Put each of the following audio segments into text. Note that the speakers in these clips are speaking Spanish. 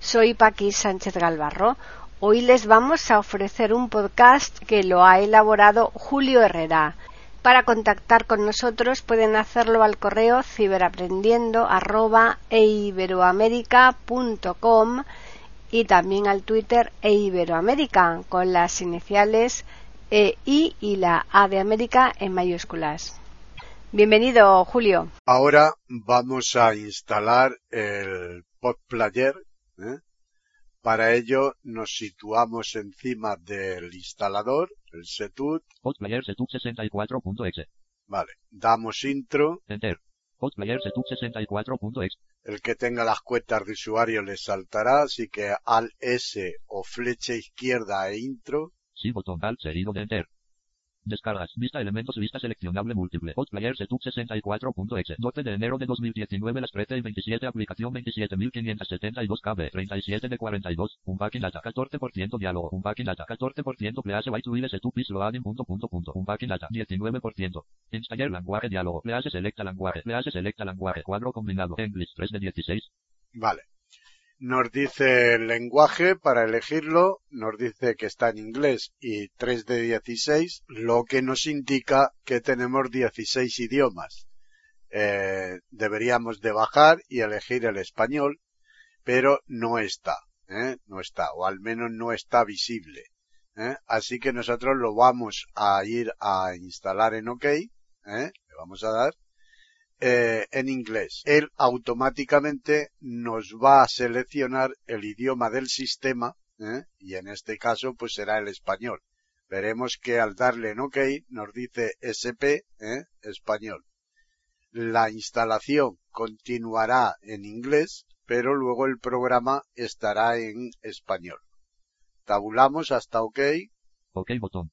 Soy Paqui Sánchez Galvarro. Hoy les vamos a ofrecer un podcast que lo ha elaborado Julio Herrera. Para contactar con nosotros pueden hacerlo al correo ciberaprendiendo@eiberoamerica.com y también al Twitter eiberoamerica con las iniciales e, I y la A de América en mayúsculas. Bienvenido, Julio. Ahora vamos a instalar el PodPlayer. ¿Eh? Para ello nos situamos encima del instalador, el setut. PodPlayer setut 64.exe. Vale, damos intro. Enter. PodPlayer setut 64.exe. El que tenga las cuentas de usuario le saltará, así que al S o flecha izquierda e intro. Sí, botón alt seguido de enter. Descargas, vista elementos, vista seleccionable múltiple. Hotplayer Setup 64.exe. 12 de enero de 2019, las 13 y 27, aplicación 27572 KB, 37 de 42, un backing data, 14% diálogo, un backing data, 14% please by to setup is loading. Punto punto punto, un backing data, 19%. Installer lenguaje diálogo, please selecta lenguaje, please selecta lenguaje, cuadro combinado, English. 3 de 16. Vale nos dice el lenguaje para elegirlo, nos dice que está en inglés y 3 de 16, lo que nos indica que tenemos 16 idiomas. Eh, deberíamos de bajar y elegir el español, pero no está, ¿eh? no está, o al menos no está visible. ¿eh? Así que nosotros lo vamos a ir a instalar en OK, le vamos a dar, eh, en inglés. Él automáticamente nos va a seleccionar el idioma del sistema ¿eh? y en este caso pues será el español. Veremos que al darle en OK nos dice SP ¿eh? español. La instalación continuará en inglés, pero luego el programa estará en español. Tabulamos hasta OK. OK botón.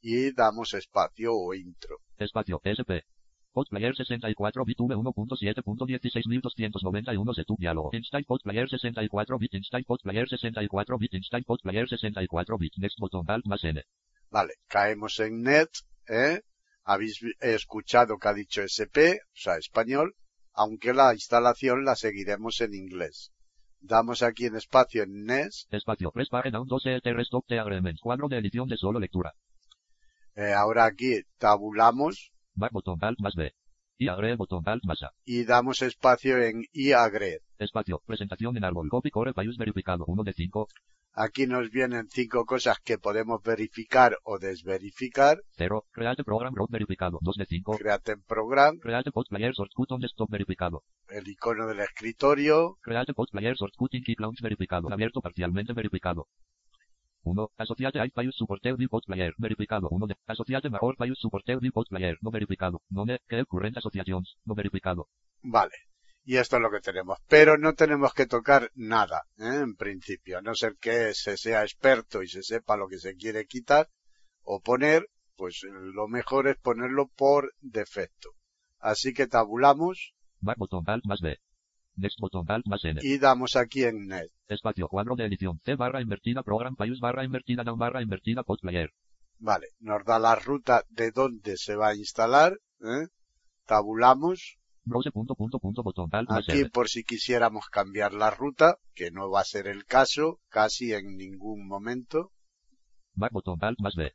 Y damos espacio o intro. Espacio SP. Podplayer 64 bit v1.7.16291 setup diálogo. Install Podplayer 64 bit. Install Podplayer 64 bit. Install Podplayer 64 bit. Next button alt más n. Vale, caemos en net, ¿eh? Habéis escuchado que ha dicho SP, o sea, español, aunque la instalación la seguiremos en inglés. Damos aquí en espacio en NES. Espacio, press página 1, 2, ETR, stop, de agreement, cuadro de edición de solo lectura. Eh, ahora aquí tabulamos Back botón alt más B. Y agregue botón alt más A. Y damos espacio en y agregue. Espacio. Presentación en árbol. Copy core país verificado. 1 de 5. Aquí nos vienen cinco cosas que podemos verificar o desverificar. 0. Create program root verificado. 2 de 5. Create program. Create post player source on desktop verificado. El icono del escritorio. Create post player source in keep launch verificado. Abierto parcialmente verificado. 1. Asociate a Payus Supporter de Player. Verificado. 1 de. Asociate mejor Payus Supporter de Player. No verificado. No de. Que current asociaciones. No verificado. Vale. Y esto es lo que tenemos. Pero no tenemos que tocar nada, ¿eh? en principio. A no ser que se sea experto y se sepa lo que se quiere quitar o poner, pues lo mejor es ponerlo por defecto. Así que tabulamos. Back botón alt más B. Next botón alt más N. Y damos aquí en Net. Espacio cuadro de edición. C barra invertida program payus barra invertida down barra invertida player. Vale. Nos da la ruta de dónde se va a instalar. ¿eh? Tabulamos. Browse punto punto punto botón alt más Aquí por si quisiéramos cambiar la ruta, que no va a ser el caso, casi en ningún momento. Back botón alt más B.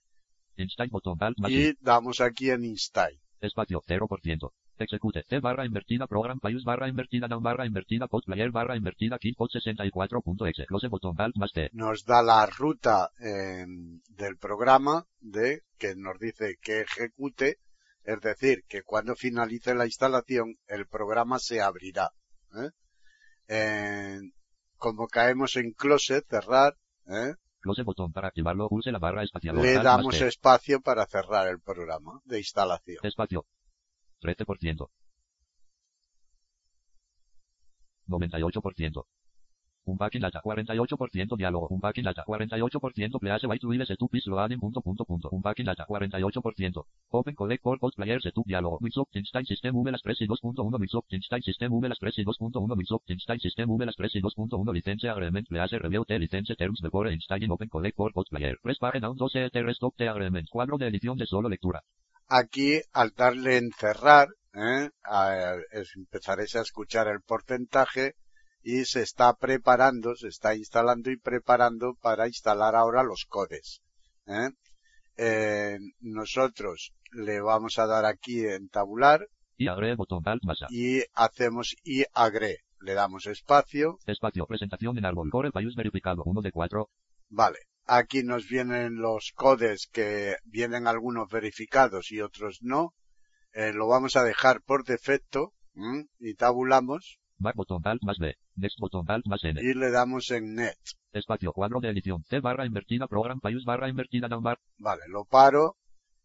Install botón alt más Y damos aquí en Install. Espacio 0%. Execute C barra invertida program payus barra invertida down barra invertida pod player barra invertida key pod 64.exe close botón alt más T. Nos da la ruta eh, del programa de que nos dice que ejecute, es decir, que cuando finalice la instalación el programa se abrirá. ¿eh? Eh, como caemos en close, cerrar, ¿eh? Close botón para activarlo, pulse la barra espacial. Le damos espacio para cerrar el programa de instalación. Espacio. 13%. 98%. Un backing data 48% diálogo. Un backing data 48% please by to setup is loading punto punto punto. Un backing data 48%. Open codec for post player setup diálogo. Microsoft Einstein System V las 3 y 2.1 Microsoft System V las 3 y 2.1 Microsoft Einstein System V las 3 y 2.1 licencia agreement please review the license terms before installing open codec for post player. Press down 12 the rest of the agreement. Cuadro de edición de solo lectura. Aquí, al darle encerrar, ¿eh? a, es- empezaréis a escuchar el porcentaje y se está preparando, se está instalando y preparando para instalar ahora los codes. ¿eh? Eh, nosotros le vamos a dar aquí en tabular Y botón alt hacemos y agree. Le damos espacio. Espacio. Presentación en árbol. Core Payus verificado. 1 de 4. Vale. Aquí nos vienen los codes que vienen algunos verificados y otros no. Eh, lo vamos a dejar por defecto ¿m? y tabulamos Back alt más B. Next alt más N. y le damos en net. Espacio. Cuadro de edición. C barra invertida. Program barra invertida down bar. Vale, lo paro.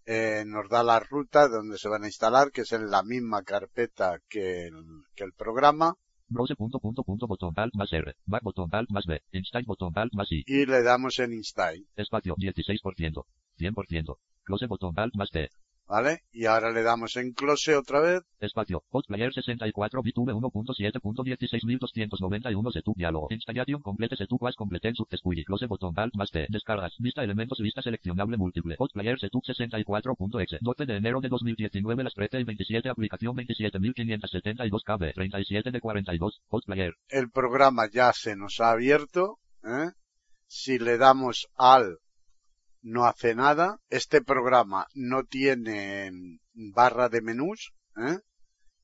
eh, nos da la ruta donde se van a instalar, que es en la misma carpeta que el, que el programa. Browse punto punto punto botón alt más R. Back botón alt más B. Install botón alt más I. Y le damos en install. Espacio 16%. 100%. Close botón alt más T. ¿Vale? Y ahora le damos en close otra vez. Espacio. Postplayer 64 bit v 1.7.16291 setup diálogo. Installation complete setup was complete successfully. Close botón alt más T. Descargas. Vista elementos vista seleccionable múltiple. Postplayer setup 64.exe. 12 de enero de 2019 las 13 y 27 aplicación 27572 KB. 37 de 42. Postplayer. El programa ya se nos ha abierto. ¿eh? Si le damos al no hace nada. Este programa no tiene barra de menús, ¿eh?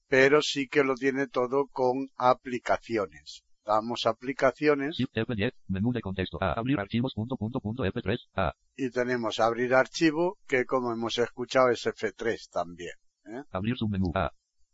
pero sí que lo tiene todo con aplicaciones. Damos aplicaciones Shift F10. Menú de contexto. A. Abrir archivos punto punto punto F3. A. y tenemos abrir archivo que como hemos escuchado es F3 también. Abrir submenú. A.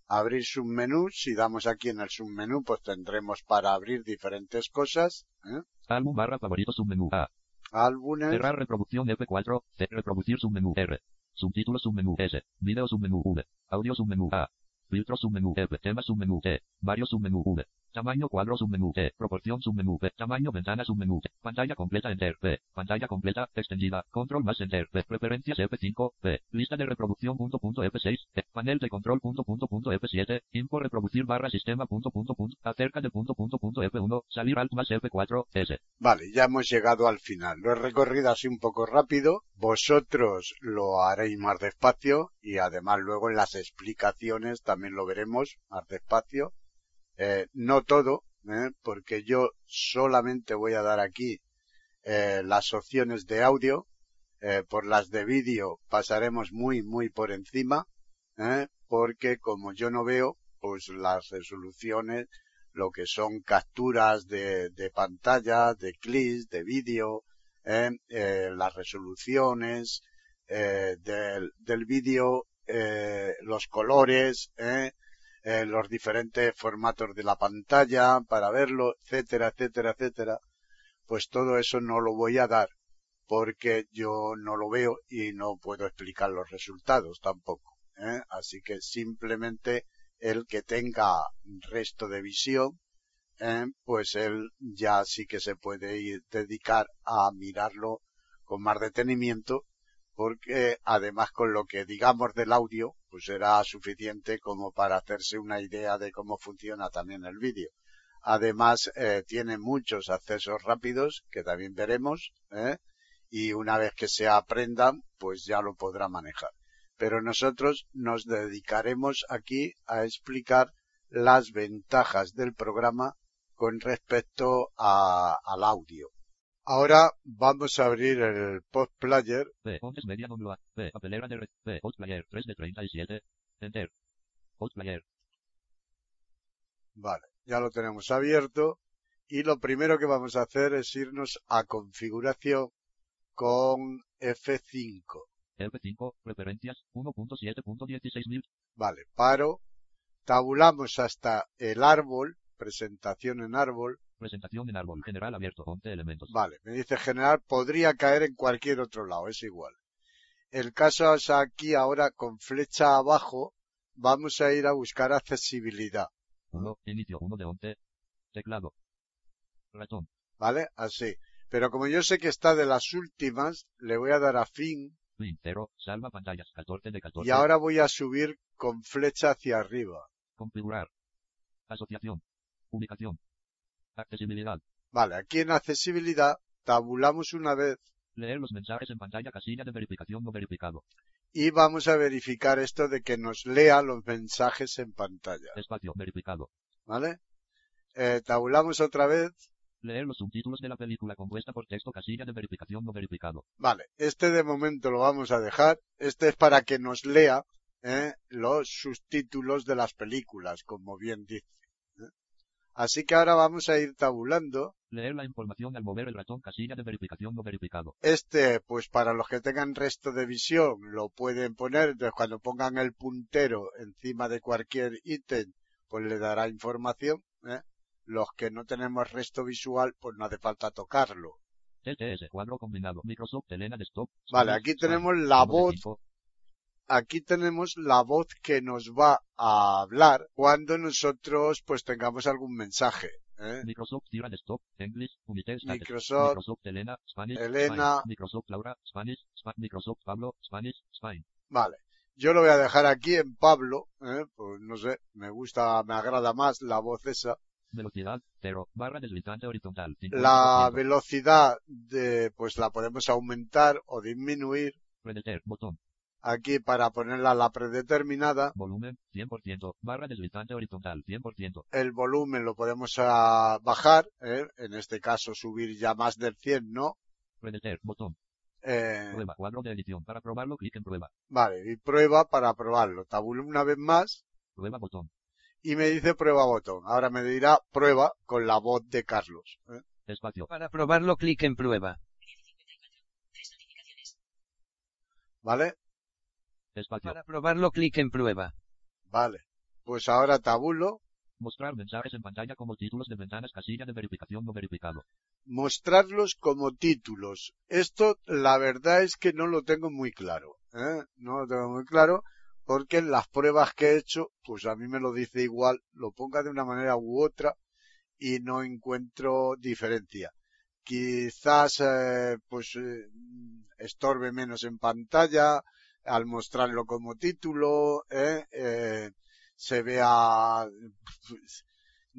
Abrir submenú, si damos aquí en el submenú pues tendremos para abrir diferentes cosas. ¿eh? Álbum barra favorito submenú. A. Álbumes, Cerrar reproducción F4. C. Reproducir submenú R. Subtítulos submenú S. Video submenú V. Audio submenú A. Filtro submenú F. Tema submenú T. Varios submenú V. Tamaño cuadro submenú T. Proporción submenú P. Tamaño ventana submenú T. Pantalla completa Enter P. Pantalla completa extendida. Control más Enter P. Preferencias F5 P. Lista de reproducción punto punto F6 P. Panel de control punto punto punto F7. Info reproducir barra sistema punto punto punto. Acerca de punto punto punto F1. Salir alt más F4 S. Vale, ya hemos llegado al final. Lo he recorrido así un poco rápido. Vosotros lo haréis más despacio y además luego en las explicaciones también lo veremos más despacio. Eh, no todo, ¿eh? porque yo solamente voy a dar aquí eh, las opciones de audio. Eh, por las de vídeo pasaremos muy, muy por encima, ¿eh? porque como yo no veo, pues las resoluciones lo que son capturas de, de pantalla, de clics, de vídeo, las resoluciones del, del vídeo, los colores, eh, los diferentes formatos de la pantalla para verlo, etcétera, etcétera, etcétera. Pues todo eso no lo voy a dar porque yo no lo veo y no puedo explicar los resultados tampoco. ¿eh? Así que simplemente el que tenga resto de visión, eh, pues él ya sí que se puede ir dedicar a mirarlo con más detenimiento, porque además con lo que digamos del audio, pues será suficiente como para hacerse una idea de cómo funciona también el vídeo. Además, eh, tiene muchos accesos rápidos, que también veremos, ¿eh? y una vez que se aprendan, pues ya lo podrá manejar. Pero nosotros nos dedicaremos aquí a explicar las ventajas del programa con respecto al audio. Ahora vamos a abrir el post player. Ondes media loa. P. Papelera de red. P. Post player 3 de 37. Enter. Post player. Vale, ya lo tenemos abierto. Y lo primero que vamos a hacer es irnos a configuración con F5. F5. Preferencias. 1.7.16000. Vale, paro. Tabulamos hasta el árbol, presentación en árbol. Presentación en árbol. General abierto. 11 elementos. Vale, me dice general, podría caer en cualquier otro lado, es igual. El caso es aquí ahora con flecha abajo, vamos a ir a buscar accesibilidad. 1. Inicio 1 de 11. Teclado. Ratón. ¿vale? Así. Pero como yo sé que está de las últimas, le voy a dar a fin Fin. 0. Salva pantallas. 14 de 14. y ahora voy a subir con flecha hacia arriba. Configurar. Asociación. Ubicación. Accesibilidad. Vale, aquí en accesibilidad tabulamos una vez Leer los mensajes en pantalla casilla de verificación no verificado. y vamos a verificar esto de que nos lea los mensajes en pantalla, Espacio verificado. ¿vale? Eh, tabulamos otra vez. Leer los subtítulos de la película compuesta por texto casilla de verificación no verificado. Vale, este de momento lo vamos a dejar. Este es para que nos lea eh, los subtítulos de las películas, como bien dice. Así que ahora vamos a ir tabulando. Leer la información al mover el ratón casilla de verificación no verificado. Este, pues para los que tengan resto de visión, lo pueden poner. Entonces, cuando pongan el puntero encima de cualquier ítem, pues le dará información. ¿eh? Los que no tenemos resto visual, pues no hace falta tocarlo. TTS, cuadro combinado. Microsoft Elena Desktop. Vale, aquí tenemos la voz. Aquí tenemos la voz que nos va a hablar cuando nosotros pues tengamos algún mensaje. ¿eh? Microsoft Desktop, English. Microsoft, Microsoft Elena, Spanish, Elena. Spain. Microsoft Laura, Spanish, Spa- Microsoft Pablo, Spanish, Spain. Vale. Yo lo voy a dejar aquí en Pablo, ¿eh? pues no sé, me gusta, me agrada más la voz esa. Velocidad, 0, barra deslizante horizontal. La 50%. velocidad de, pues la podemos aumentar o disminuir Predeter, botón. Aquí para ponerla a la predeterminada. Volumen, 100%, barra deslizante horizontal, 100%. El volumen lo podemos ah, bajar, ¿eh? en este caso subir ya más del 100, ¿no? Predeter, botón. Eh, Prueba, cuadro de edición. Para probarlo, clic en prueba. Vale, y prueba para probarlo. Tabulo una vez más Prueba, botón. y me dice prueba botón. Ahora me dirá prueba con la voz de Carlos. ¿eh? Espacio. Para probarlo clic en prueba. ¿Vale? Espacio. Para probarlo clic en prueba. Vale. Pues ahora tabulo. Mostrar mensajes en pantalla como títulos de ventanas casilla de verificación no verificado. Mostrarlos como títulos. Esto, la verdad es que no lo tengo muy claro. ¿eh? No lo tengo muy claro porque en las pruebas que he hecho, pues a mí me lo dice igual, lo ponga de una manera u otra y no encuentro diferencia. Quizás, eh, pues, eh, estorbe menos en pantalla al mostrarlo como título, ¿eh? Eh, se vea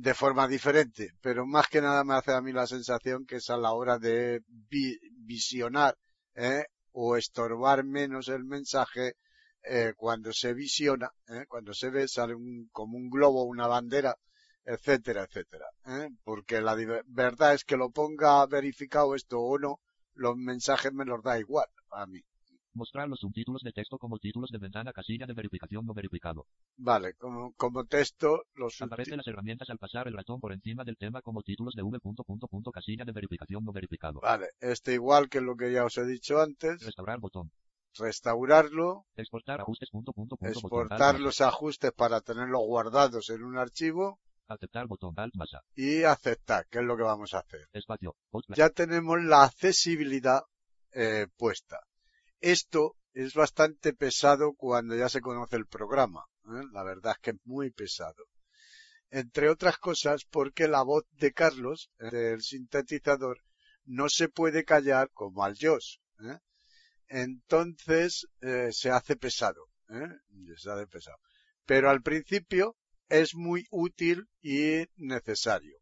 de forma diferente, pero más que nada me hace a mí la sensación que es a la hora de vi- visionar ¿eh? o estorbar menos el mensaje eh, cuando se visiona, ¿eh? cuando se ve sale un, como un globo, una bandera, etcétera, etcétera. ¿eh? Porque la verdad es que lo ponga verificado esto o no, los mensajes me los da igual a mí. Mostrar los subtítulos de texto como títulos de ventana casilla de verificación no verificado. Vale, como, como texto, los Aparecen las herramientas al pasar el ratón por encima del tema como títulos de v. punto, punto, punto, casilla de verificación no verificado. Vale, este igual que lo que ya os he dicho antes, Restaurar botón. restaurarlo, Exportar ajustes. Punto, punto, punto, botón, exportar alt, los ajustes para tenerlos guardados en un archivo. Aceptar botón alt masa. y aceptar, que es lo que vamos a hacer. Espacio. Post Ya tenemos la accesibilidad eh, puesta. Esto es bastante pesado cuando ya se conoce el programa. ¿eh? La verdad es que es muy pesado. Entre otras cosas porque la voz de Carlos, eh, del sintetizador, no se puede callar como al Josh. ¿eh? Entonces eh, se hace pesado. Se hace pesado. Pero al principio es muy útil y necesario.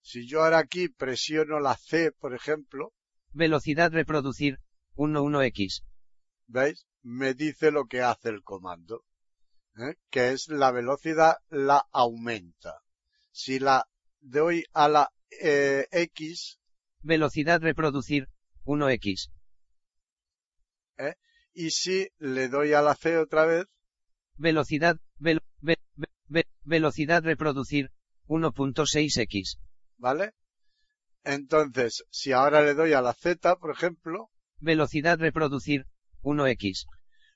Si yo ahora aquí presiono la C, por ejemplo, Velocidad reproducir. 11x. ¿veis? Me dice lo que hace el comando, ¿eh? que es la velocidad la aumenta. Si la doy a la eh, X Velocidad reproducir. 1x. y si le doy a la C otra vez, Velocidad, vel- ve- ve- ve- velocidad reproducir. 1.6x. ¿vale? Entonces, si ahora le doy a la Z, por ejemplo, Velocidad reproducir. 1x.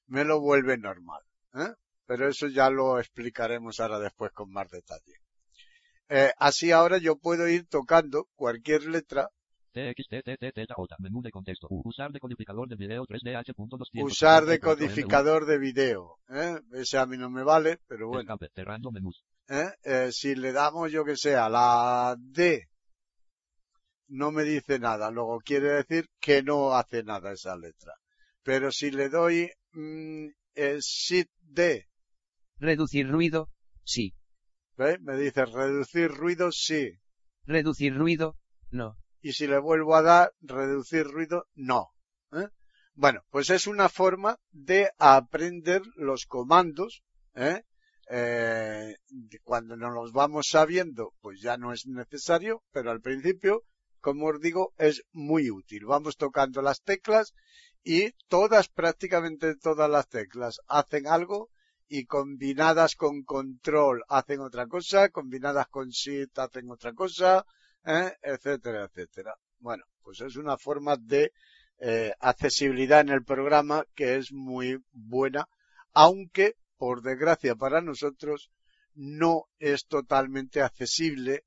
me lo vuelve normal. ¿eh? Pero eso ya lo explicaremos ahora después con más detalle. Eh, así ahora yo puedo ir tocando cualquier letra. Menú de contexto. Usar decodificador de video 3DH.200. usar decodificador de video. ¿eh? Ese a mí no me vale, pero bueno. Escape. Cerrando menús. ¿eh? Eh, si le damos, yo que sé, a la D no me dice nada. Luego quiere decir que no hace nada esa letra. Pero si le doy mm, el Shift D, Reducir ruido, sí. ¿ve? me dice reducir ruido, sí. Reducir ruido, no. Y si le vuelvo a dar reducir ruido, no. ¿eh? Bueno, pues es una forma de aprender los comandos. ¿eh? Eh, cuando nos los vamos sabiendo, pues ya no es necesario, pero al principio, como os digo, es muy útil. Vamos tocando las teclas y todas, prácticamente todas las teclas hacen algo y combinadas con control hacen otra cosa, combinadas con shift hacen otra cosa, ¿eh? etcétera, etcétera. Bueno, pues es una forma de eh, accesibilidad en el programa que es muy buena, aunque por desgracia para nosotros no es totalmente accesible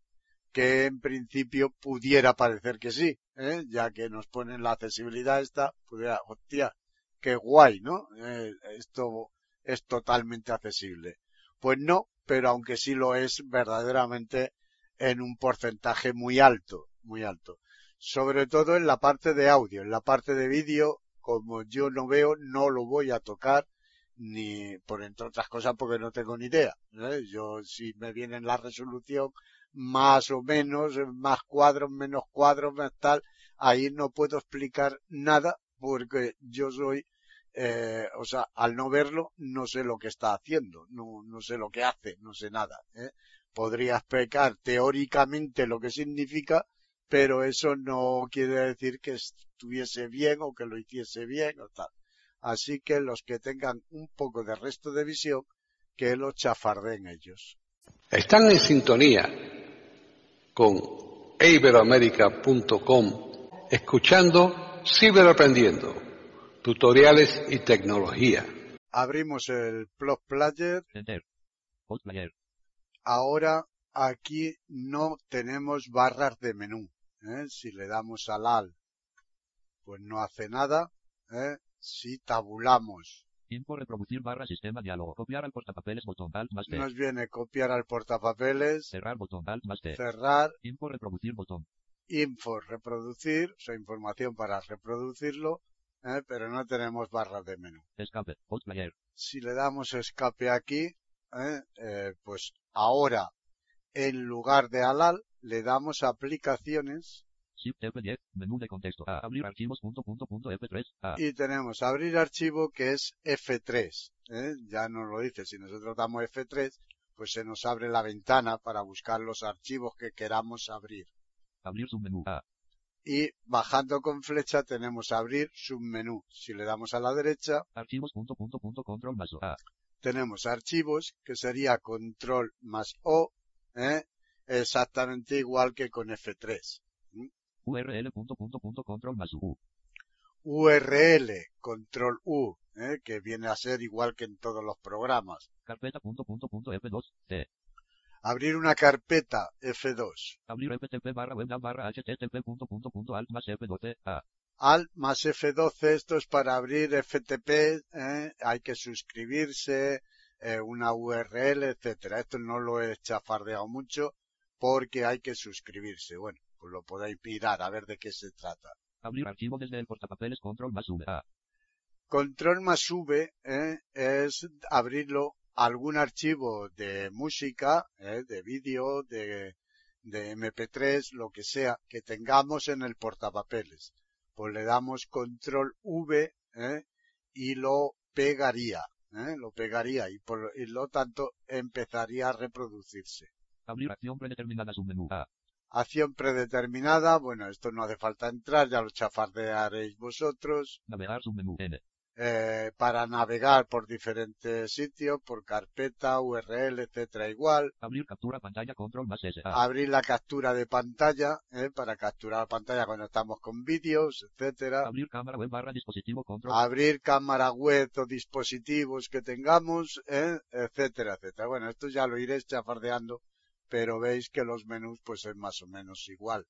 que en principio pudiera parecer que sí, ¿eh? ya que nos ponen la accesibilidad esta, pudiera, hostia, qué guay, ¿no? Eh, esto es totalmente accesible. Pues no, pero aunque sí lo es verdaderamente en un porcentaje muy alto, muy alto. Sobre todo en la parte de audio, en la parte de vídeo, como yo no veo, no lo voy a tocar ni por entre otras cosas porque no tengo ni idea. ¿eh? Yo si me viene en la resolución más o menos, más cuadros, menos cuadros, más tal, ahí no puedo explicar nada porque yo soy, eh, o sea, al no verlo no sé lo que está haciendo, no, no sé lo que hace, no sé nada. ¿eh? Podría explicar teóricamente lo que significa, pero eso no quiere decir que estuviese bien o que lo hiciese bien o tal. Así que los que tengan un poco de resto de visión, que lo chafarden ellos. Están en sintonía con iberoamerica.com escuchando Ciberaprendiendo, tutoriales y tecnología. Abrimos el Plot Player. Enter. Player. Ahora aquí no tenemos barras de menú. ¿eh? Si le damos al AL, pues no hace nada. ¿eh? Si tabulamos, Info reproducir barra sistema diálogo. Copiar al portapapeles botón alt más T. nos viene copiar al portapapeles, Cerrar botón alt más T. cerrar, Info reproducir botón. info, reproducir, o sea, información para reproducirlo, ¿eh? pero no tenemos barras de menú. Escape. Post player. Si le damos escape aquí, ¿eh? Eh, pues ahora, en lugar de alal, le damos aplicaciones F10. Menú de contexto. A. Abrir archivos punto punto punto F3. A. y tenemos abrir archivo que es F3. ¿eh? Ya nos lo dice, si nosotros damos F3, pues se nos abre la ventana para buscar los archivos que queramos abrir. Abrir submenú. A. Y bajando con flecha tenemos abrir submenú. Si le damos a la derecha, Archivos punto punto punto control más O. A. tenemos archivos, que sería control más O, ¿eh? exactamente igual que con F3. URL punto punto punto control más U. URL, control U, ¿eh? que viene a ser igual que en todos los programas. Carpeta punto punto punto F2. T. Abrir una carpeta F2. Abrir FTP barra web barra HTTP punto punto punto alt más F2. A. Alt más F12, esto es para abrir FTP, ¿eh? hay que suscribirse, eh, una URL, etcétera. Esto no lo he chafardeado mucho porque hay que suscribirse. Bueno, lo podéis mirar a ver de qué se trata. Abrir archivo desde el portapapeles control más V. Control más V ¿eh? es abrirlo algún archivo de música, ¿eh? de vídeo, de, de MP3, lo que sea, que tengamos en el portapapeles. Pues le damos control V ¿eh? y lo pegaría, ¿eh? lo pegaría y por y lo tanto empezaría a reproducirse. Abrir acción predeterminada submenú. A. Acción predeterminada, bueno, esto no hace falta entrar, ya lo chafardearéis vosotros. Navegar submenú N. eh, para navegar por diferentes sitios, por carpeta, URL, etcétera, igual. Abrir captura pantalla control más S. Abrir la captura de pantalla, eh, para capturar la pantalla cuando estamos con vídeos, etcétera. Abrir cámara web barra dispositivo control. Abrir cámara web o dispositivos que tengamos, eh, etcétera, etcétera. Bueno, esto ya lo iréis chafardeando, pero veis que los menús pues es más o menos igual.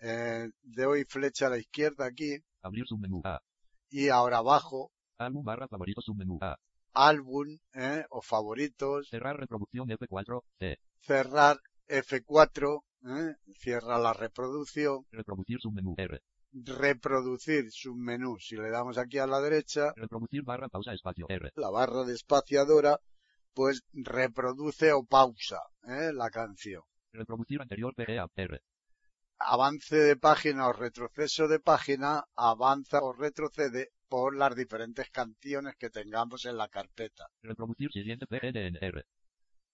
Eh, doy flecha a la izquierda aquí Abrir submenú A. y ahora abajo Álbum barra favorito submenú A. álbum eh, o favoritos, Cerrar reproducción F4. T. cerrar F4 ¿eh? cierra la reproducción, Reproducir submenú R. reproducir submenú. Si le damos aquí a la derecha, Reproducir barra pausa espacio R. la barra de espaciadora, pues reproduce o pausa ¿eh? la canción. Reproducir anterior PEA R. Avance de página o retroceso de página avanza o retrocede por las diferentes canciones que tengamos en la carpeta. Reproducir siguiente PNR.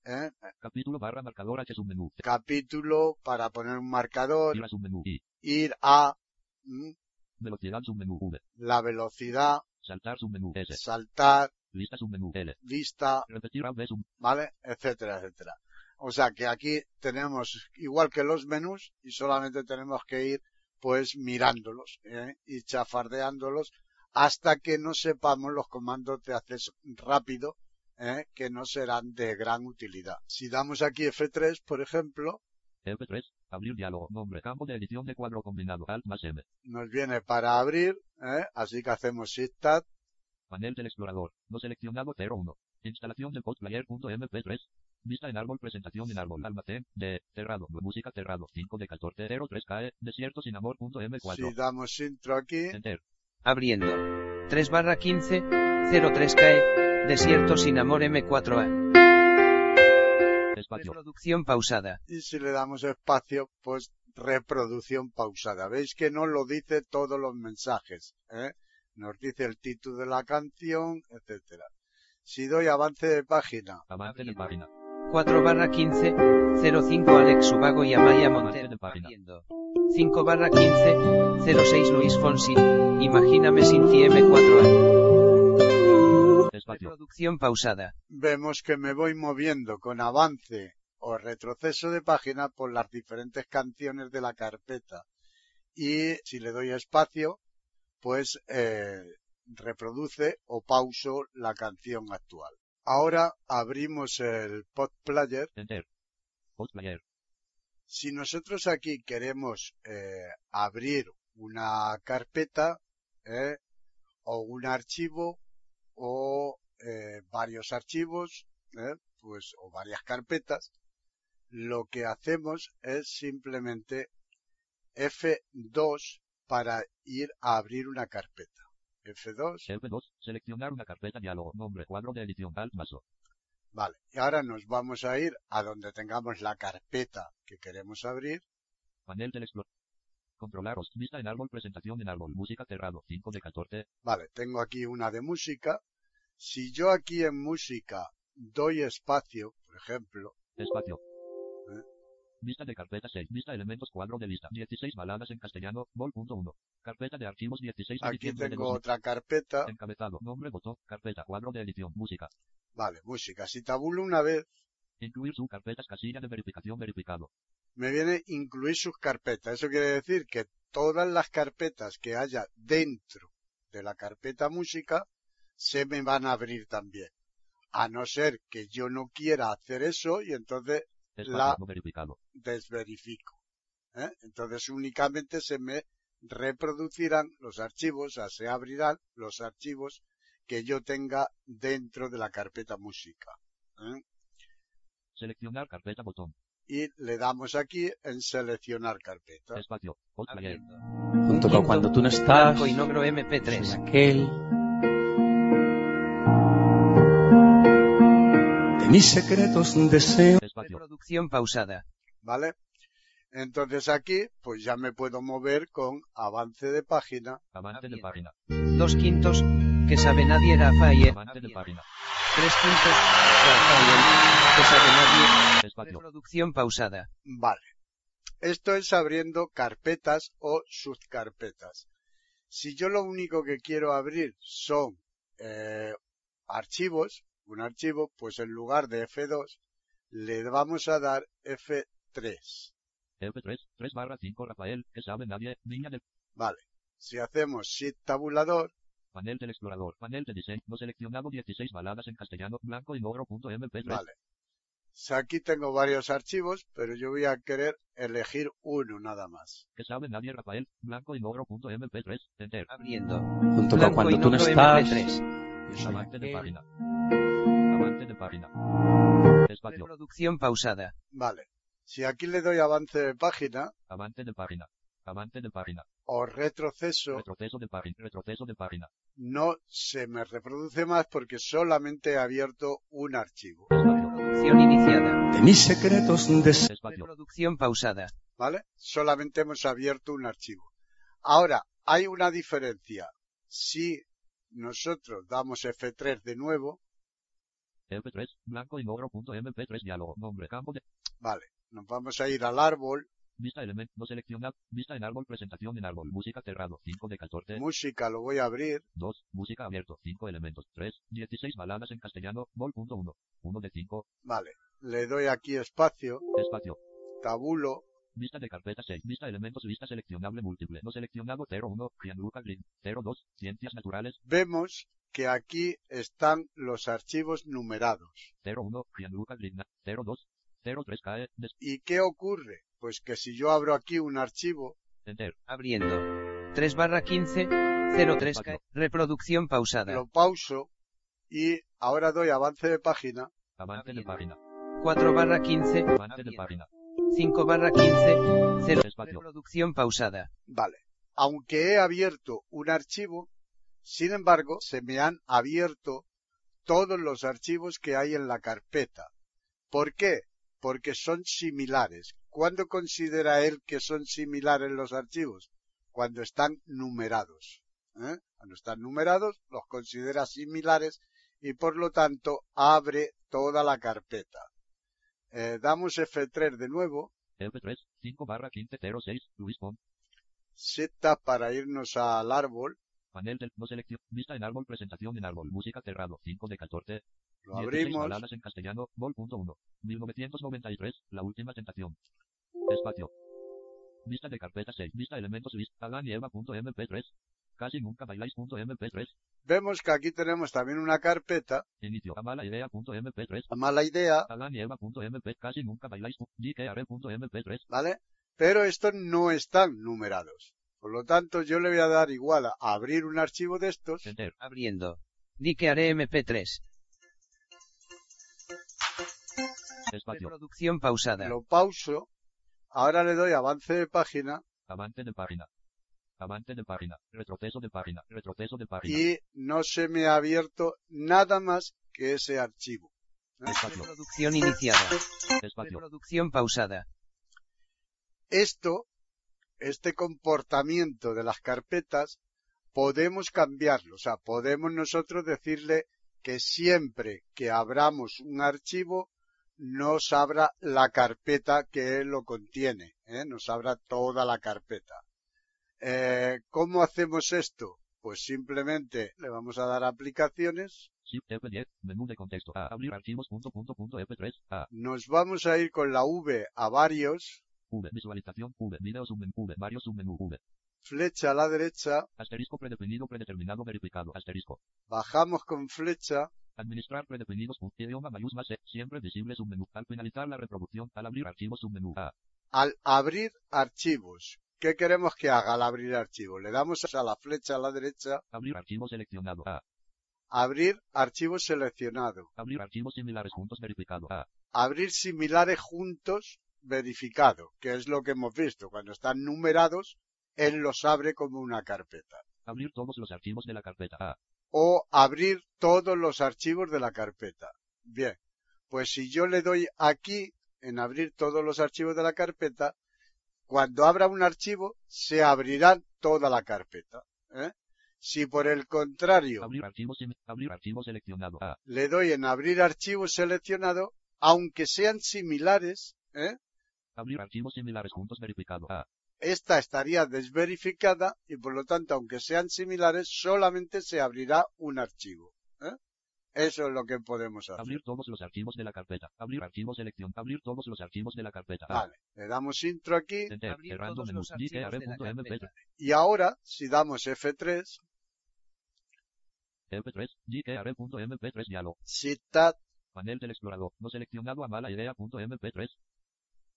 ¿eh? Capítulo barra marcador H submenú. Capítulo para poner un marcador, Ir a submenú I. ir a ¿m? Velocidad submenú V. la velocidad, Saltar submenú S. saltar, Lista submenú L. vista, Repetir A B sub. ¿vale? Etcétera, etcétera. O sea que aquí tenemos igual que los menús y solamente tenemos que ir pues mirándolos ¿eh? y chafardeándolos hasta que no sepamos los comandos de acceso rápido ¿eh? que no serán de gran utilidad. Si damos aquí F3, por ejemplo, F3. Abrir diálogo. Nombre. Campo de edición de cuadro combinado. Alt más M. nos viene para abrir, ¿eh? así que hacemos Shift Tab, Panel del explorador. No seleccionado 01. Instalación del postplayer.mp3. Vista en árbol. Presentación en árbol. Almacén. De. Cerrado. Música cerrado. 5 de 14. 03 KE. Desierto sin amor.m4. si damos intro aquí, Enter. Abriendo. 3 barra 15, 03 KE, Desierto sin amor M4A. Espacio. Reproducción pausada. y si le damos espacio, pues reproducción pausada. Veis que no lo dice todos los mensajes, ¿eh? Nos dice el título de la canción, etcétera. Si doy avance de página, Avance de página. 4 barra 15, 05 Alex Subago y Amaya Montero. de página. Abriendo. 5 barra 15, 06 Luis Fonsi. Imagíname sin ti M4A. Espacio. Reproducción pausada. vemos que me voy moviendo con avance o retroceso de página por las diferentes canciones de la carpeta. Y si le doy espacio, pues eh, reproduce o pauso la canción actual. Ahora abrimos el pod player. Enter. Postplayer. Si nosotros aquí queremos eh, abrir una carpeta eh, o un archivo o eh, varios archivos, eh, pues o varias carpetas, lo que hacemos es simplemente F2 para ir a abrir una carpeta. F2, F2. Seleccionar una carpeta diálogo. Nombre. Cuadro de edición. Alt más O. vale. Y ahora nos vamos a ir a donde tengamos la carpeta que queremos abrir. Panel del explorador. Controlaros. Vista en árbol. Presentación en árbol. Música cerrado. 5 de 14. Vale, tengo aquí una de música. Si yo aquí en música doy espacio, por ejemplo, Espacio. Vista de carpeta 6. Vista elementos cuadro de lista. 16 baladas en castellano. Vol.1. Carpeta de archivos 16 de aquí tengo 2000. otra carpeta. Encabezado. Nombre botón. Carpeta. Cuadro de edición. Música. Vale, música. Si tabulo una vez, Incluir subcarpetas. Casilla de verificación verificado. me viene incluir sus carpetas. Eso quiere decir que todas las carpetas que haya dentro de la carpeta música se me van a abrir también. A no ser que yo no quiera hacer eso y entonces La- no verificado. desverifico. ¿eh? Entonces únicamente se me reproducirán los archivos, o sea, se abrirán los archivos que yo tenga dentro de la carpeta música. ¿eh? Seleccionar carpeta botón. Y le damos aquí en seleccionar carpeta. Espacio. Junto con cuando tú no estás, y negro soy MP3. aquel mis secretos deseo. Espacio. Reproducción pausada. ¿Vale? Entonces aquí, pues ya me puedo mover con avance de página. Avance de página. Dos quintos, que sabe nadie Rafael. Avance de página. Tres quintos, Rafael, que sabe nadie. Espacio. Reproducción pausada. Vale. Esto es abriendo carpetas o subcarpetas. Si yo lo único que quiero abrir son eh, archivos, un archivo, pues en lugar de F2 le vamos a dar F3. F3. 3 barra 5 Rafael. Que sabe nadie. Niña del Vale. Si hacemos Shift tabulador, panel del explorador. Panel de diseño. No seleccionado 16 baladas en castellano. Blanco y negro.mp3. vale. Si aquí tengo varios archivos, pero yo voy a querer elegir uno nada más. Que sabe nadie Rafael. Blanco y negro.mp3. Enter. Abriendo. Junto con Blanco cuando y tú no negro estás, MP3. yo soy Avance de aquel. página. Avance de página. Espacio. Reproducción pausada. Vale. Si aquí le doy avance de página Avance de página. Avance de página. o retroceso, Retroceso de página. Retroceso de página. no se me reproduce más porque solamente he abierto un archivo. Espacio. Reproducción iniciada. de mis secretos deseos. Espacio. Reproducción pausada. ¿Vale? Solamente hemos abierto un archivo. Ahora, hay una diferencia. Si nosotros damos F3 de nuevo, MP3. Blanco y negro. Punto MP3. Diálogo. Nombre. Campo de. vale, nos vamos a ir al árbol, Vista elemento. No seleccionado. Vista en árbol. Presentación en árbol. Música cerrado. 5 de 14. música lo voy a abrir, 2. Música abierto. 5 elementos. 3. 16 baladas en castellano. Vol.1. 1 de 5. vale, le doy aquí espacio, Espacio. tabulo, Vista de carpeta 6. Vista elementos. Vista seleccionable múltiple. No seleccionado 01. Gianluca Green. 02. Ciencias naturales. vemos que aquí están los archivos numerados. 01. Gianluca Green. 02. 03 cae. Des ¿Y qué ocurre? Pues que si yo abro aquí un archivo, Enter. Abriendo. 3 barra 15. 03 K. Reproducción pausada. lo pauso y ahora doy avance de página, Avance de página. 4 barra 15. Avance de página. 5 barra 15. 0. Espacio. Reproducción pausada. vale. Aunque he abierto un archivo, sin embargo, se me han abierto todos los archivos que hay en la carpeta. ¿Por qué? Porque son similares. ¿Cuándo considera él que son similares los archivos? Cuando están numerados. ¿eh? Cuando están numerados, los considera similares y por lo tanto abre toda la carpeta. Eh, damos F3 de nuevo, MP3. 5 barra 15 06. Luis Pont. Z para irnos al árbol, Panel del no selección. Vista en árbol. Presentación en árbol. Música cerrado. 5 de 14. lo 16 abrimos, en castellano. Vol.1. 1993. La última tentación. Espacio. Vista de carpeta 6. Vista elementos. Vista. Adán y Eva.mp3. Casi nunca bailáis.mp3. vemos que aquí tenemos también una carpeta, Inicio. Amala idea.mp3. a mala idea, Adán y Eva.mp. Casi nunca bailáis. GKR.mp3. ¿vale? Pero estos no están numerados. Por lo tanto, yo le voy a dar igual a abrir un archivo de estos, Enter. Abriendo. Di que haré MP3. Espacio. Reproducción pausada. lo pauso, ahora le doy avance de página Avance de página. Avance de página. Retroceso de página. Retroceso de página. y no se me ha abierto nada más que ese archivo. ¿eh? Espacio. Reproducción iniciada. Espacio. Reproducción pausada. Esto, este comportamiento de las carpetas, podemos cambiarlo. O sea, podemos nosotros decirle que siempre que abramos un archivo, nos abra la carpeta que él lo contiene, ¿eh? nos abra toda la carpeta. Eh, ¿Cómo hacemos esto? Pues simplemente le vamos a dar aplicaciones, Shift F10. Menú de contexto. A. Abrir archivos. Punto, punto, punto, F3. A. nos vamos a ir con la V a varios, V. Visualización. V. Video. V. Varios submenú. V. flecha a la derecha, Asterisco predefinido, predeterminado, verificado. Asterisco. bajamos con flecha, Administrar predefinidos. Idioma. Siempre visible submenú. Al finalizar la reproducción. Al abrir archivos submenú. A. al abrir archivos. ¿Qué queremos que haga al abrir archivos? Le damos a la flecha a la derecha, Abrir archivo seleccionado. A. abrir archivo seleccionado, Abrir archivos similares juntos verificado. A. abrir similares juntos verificado, que es lo que hemos visto. Cuando están numerados, él los abre como una carpeta. Abrir todos los archivos de la carpeta. A. O abrir todos los archivos de la carpeta. Bien, pues si yo le doy aquí en abrir todos los archivos de la carpeta, cuando abra un archivo, se abrirán toda la carpeta. ¿eh? Si por el contrario Abrir archivos. simi- Abrir archivo seleccionado. A. le doy en abrir archivo seleccionado, aunque sean similares, ¿eh? Abrir archivos similares juntos verificado. A. esta estaría desverificada y por lo tanto, aunque sean similares, solamente se abrirá un archivo. Eso es lo que podemos hacer. Abrir todos los archivos de la carpeta. Abrir archivo selección. Abrir todos los archivos de la carpeta. Vale, le damos intro aquí Enter. Cerrando menú. los archivos de la GKR.mp3. carpeta. y ahora, si damos F3, MP3. GKR.mp3 diálogo. citat, Panel del explorador. No seleccionado a mala idea.mp3.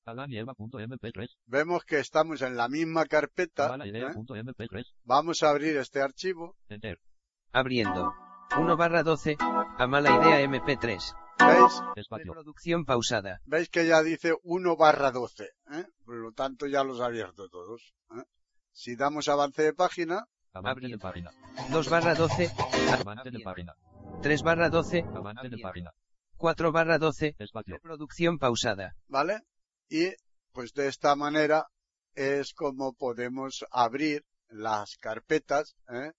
Adán y Eva.mp3. vemos que estamos en la misma carpeta. Mala ¿eh? idea.mp3. Vamos a abrir este archivo. Enter. Abriendo. 1 barra 12. A mala idea MP3. ¿Veis? Espacio. Reproducción pausada. ¿Veis que ya dice 1 barra 12? ¿eh? Por lo tanto ya los ha abierto todos. ¿eh? Si damos avance de página, Avance de página. 2 barra 12. Avance de página. 3 barra 12. Avance de página. 4 barra 12. Espacio. Reproducción pausada. ¿vale? Y pues de esta manera es como podemos abrir las carpetas ¿eh?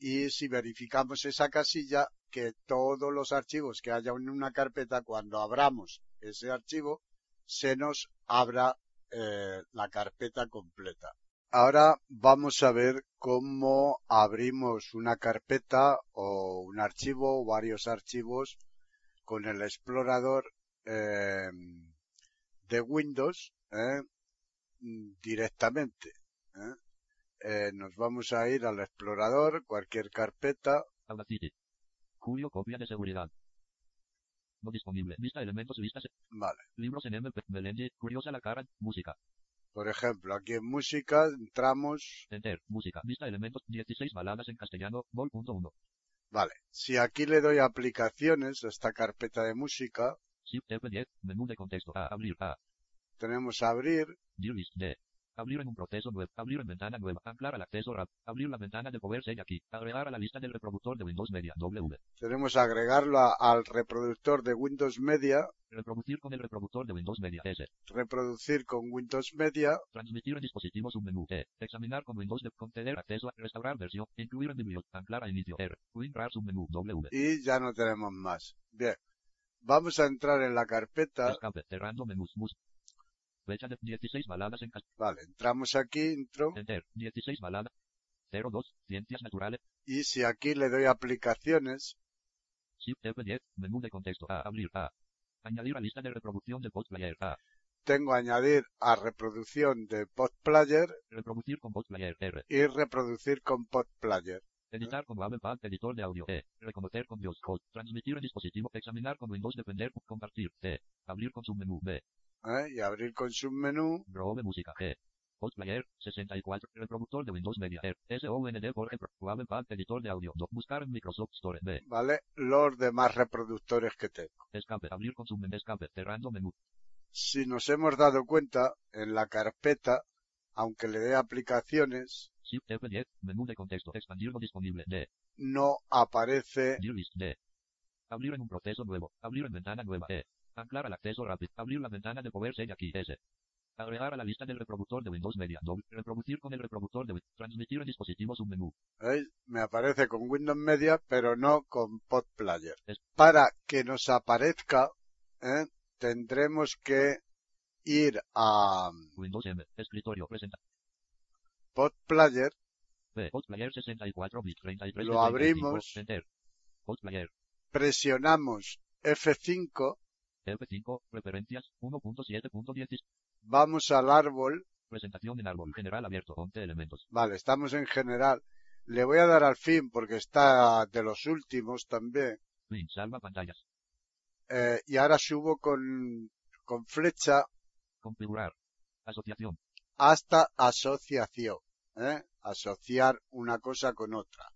Y si verificamos esa casilla que todos los archivos que haya en una carpeta cuando abramos ese archivo se nos abra eh, la carpeta completa. Ahora vamos a ver cómo abrimos una carpeta o un archivo o varios archivos con el explorador eh, de Windows ¿eh? Directamente. ¿Eh? Nos vamos a ir al explorador, cualquier carpeta. Audacity. Julio, copia de seguridad. No disponible. Vista elementos, vistas. Vale. Libros en MP. Melendi. Curiosa la cara. Música. Por ejemplo, aquí en música entramos. Enter. Música. Vista elementos. 16 baladas en castellano. Vol.1. Vale. Si aquí le doy aplicaciones a esta carpeta de música, Shift F10. Menú de contexto. A. Abrir. A. tenemos abrir. D. Abrir en un proceso nuevo. Abrir en ventana nueva. Anclar al acceso RAP. Abrir la ventana de Power Shell aquí. Agregar a la lista del reproductor de Windows Media. W. Tenemos agregarlo a- al reproductor de Windows Media. Reproducir con el reproductor de Windows Media. S. Reproducir con Windows Media. Transmitir en dispositivo submenú. E. Examinar con Windows de conceder acceso a restaurar versión. Incluir en biblioteca. Anclar a inicio. R. WinRAR submenú. W. Y ya no tenemos más. Bien. Vamos a entrar en la carpeta. Escape. Cerrando menús. Mus. Fecha de 16 baladas en. Vale. Entramos aquí, intro. Enter. 16 baladas. 02. Ciencias naturales. Y si aquí le doy aplicaciones, Shift F10. Menú de contexto. A. Abrir. A. Añadir a lista de reproducción de Postplayer. A. tengo añadir a reproducción de PodPlayer Reproducir con Postplayer. R. y reproducir con PodPlayer. Editar con WebPad, editor de audio. E. Reconocer con Dios. Hot. Transmitir en dispositivo. Examinar con Windows. Depender. Compartir. C. Abrir con submenú. B. ¿eh? Y abrir con submenú. De música. G. Postplayer. 64. Reproductor de Windows Media. R. SOND por ejemplo. WebPad, editor de audio. Buscar en Microsoft Store. B. ¿Vale? Los demás reproductores que tengo. Escape. Abrir con submenú. Escape. Cerrando menú. Si nos hemos dado cuenta, en la carpeta, aunque le dé aplicaciones, Shift F10. Menú de contexto. Expandir no disponible. D. no aparece Dear list. D. Abrir en un proceso nuevo. Abrir en ventana nueva. E. Anclar al acceso rápido. Abrir la ventana de Power Shell aquí. S. Agregar a la lista del reproductor de Windows Media. Doble. Reproducir con el reproductor de Win- Transmitir en dispositivo submenú. ¿Veis? Me aparece con Windows Media, pero no con PodPlayer. Es- Para que nos aparezca, ¿eh? tendremos que ir a Windows M. Escritorio. Presenta. PodPlayer, B. Postplayer 64 bits 33 Lo 75. abrimos. Enter. Presionamos F5, F5. Referencias. 1.7.10. vamos al árbol, Presentación en árbol. General abierto. 11 elementos. vale, estamos en general. Le voy a dar al fin porque está de los últimos también. Fin. Salva pantallas. Eh, y ahora subo con, con flecha Configurar. Asociación. hasta asociación. ¿eh? Asociar una cosa con otra.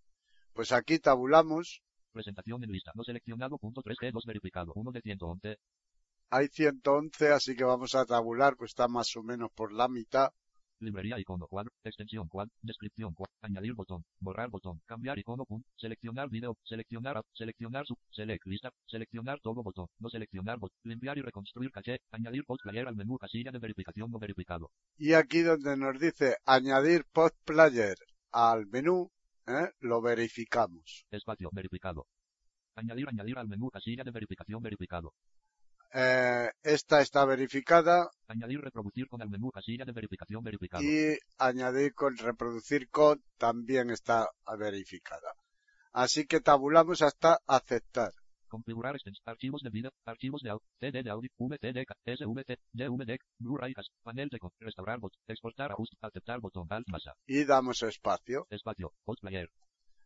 Pues aquí tabulamos. Presentación en lista. No seleccionado. Punto 3G2 verificado. 1 de 111. Hay 111, así que vamos a tabular, pues está más o menos por la mitad. Librería icono cuadro, extensión cuadro, descripción cuadro, añadir botón, borrar botón, cambiar icono punto, seleccionar video, seleccionar app, seleccionar sub, select lista, seleccionar todo botón, no seleccionar bot, limpiar y reconstruir caché, añadir post player al menú casilla de verificación no verificado. Y aquí donde nos dice añadir PodPlayer al menú, ¿eh? lo verificamos. Espacio verificado. Añadir añadir al menú casilla de verificación verificado. Eh, esta está verificada Añadir reproducir con el menú casilla de verificación verificado. y añadir con reproducir con también está verificada. Así que tabulamos hasta aceptar. Configurar extens, archivos de video, archivos de audio, CD de audio, VTD, SVT, DVD, Blu-ray, panel de con, restaurar bot, exportar ajuste, aceptar botón, alt masa, Y damos espacio. espacio, post player,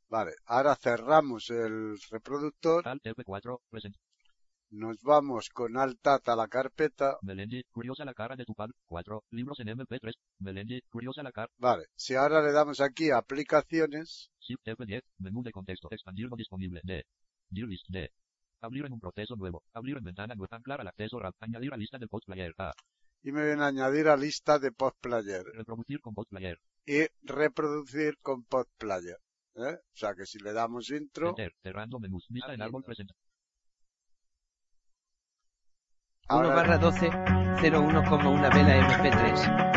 Vale, ahora cerramos el reproductor, alt F4, present, nos vamos con Alt Tab a la carpeta. Melendi, curiosa la cara de tu padre, 4, libros en MP3, Melendi, curiosa la cara, Vale, si ahora le damos aquí aplicaciones, Shift F10, menú de contexto, expandir no disponible, D, Dear list, D, Abrir en un proceso nuevo. Abrir en ventana nueva. Anclar al acceso. RAP. Añadir a lista del post player. A. Y me viene a añadir a lista de post player. Reproducir con post player. Y reproducir con post player. ¿eh? O sea que si le damos intro, Enter. Cerrando menús. Vista en árbol presenta. 1 ahora- barra 12, 01 como una vela MP3.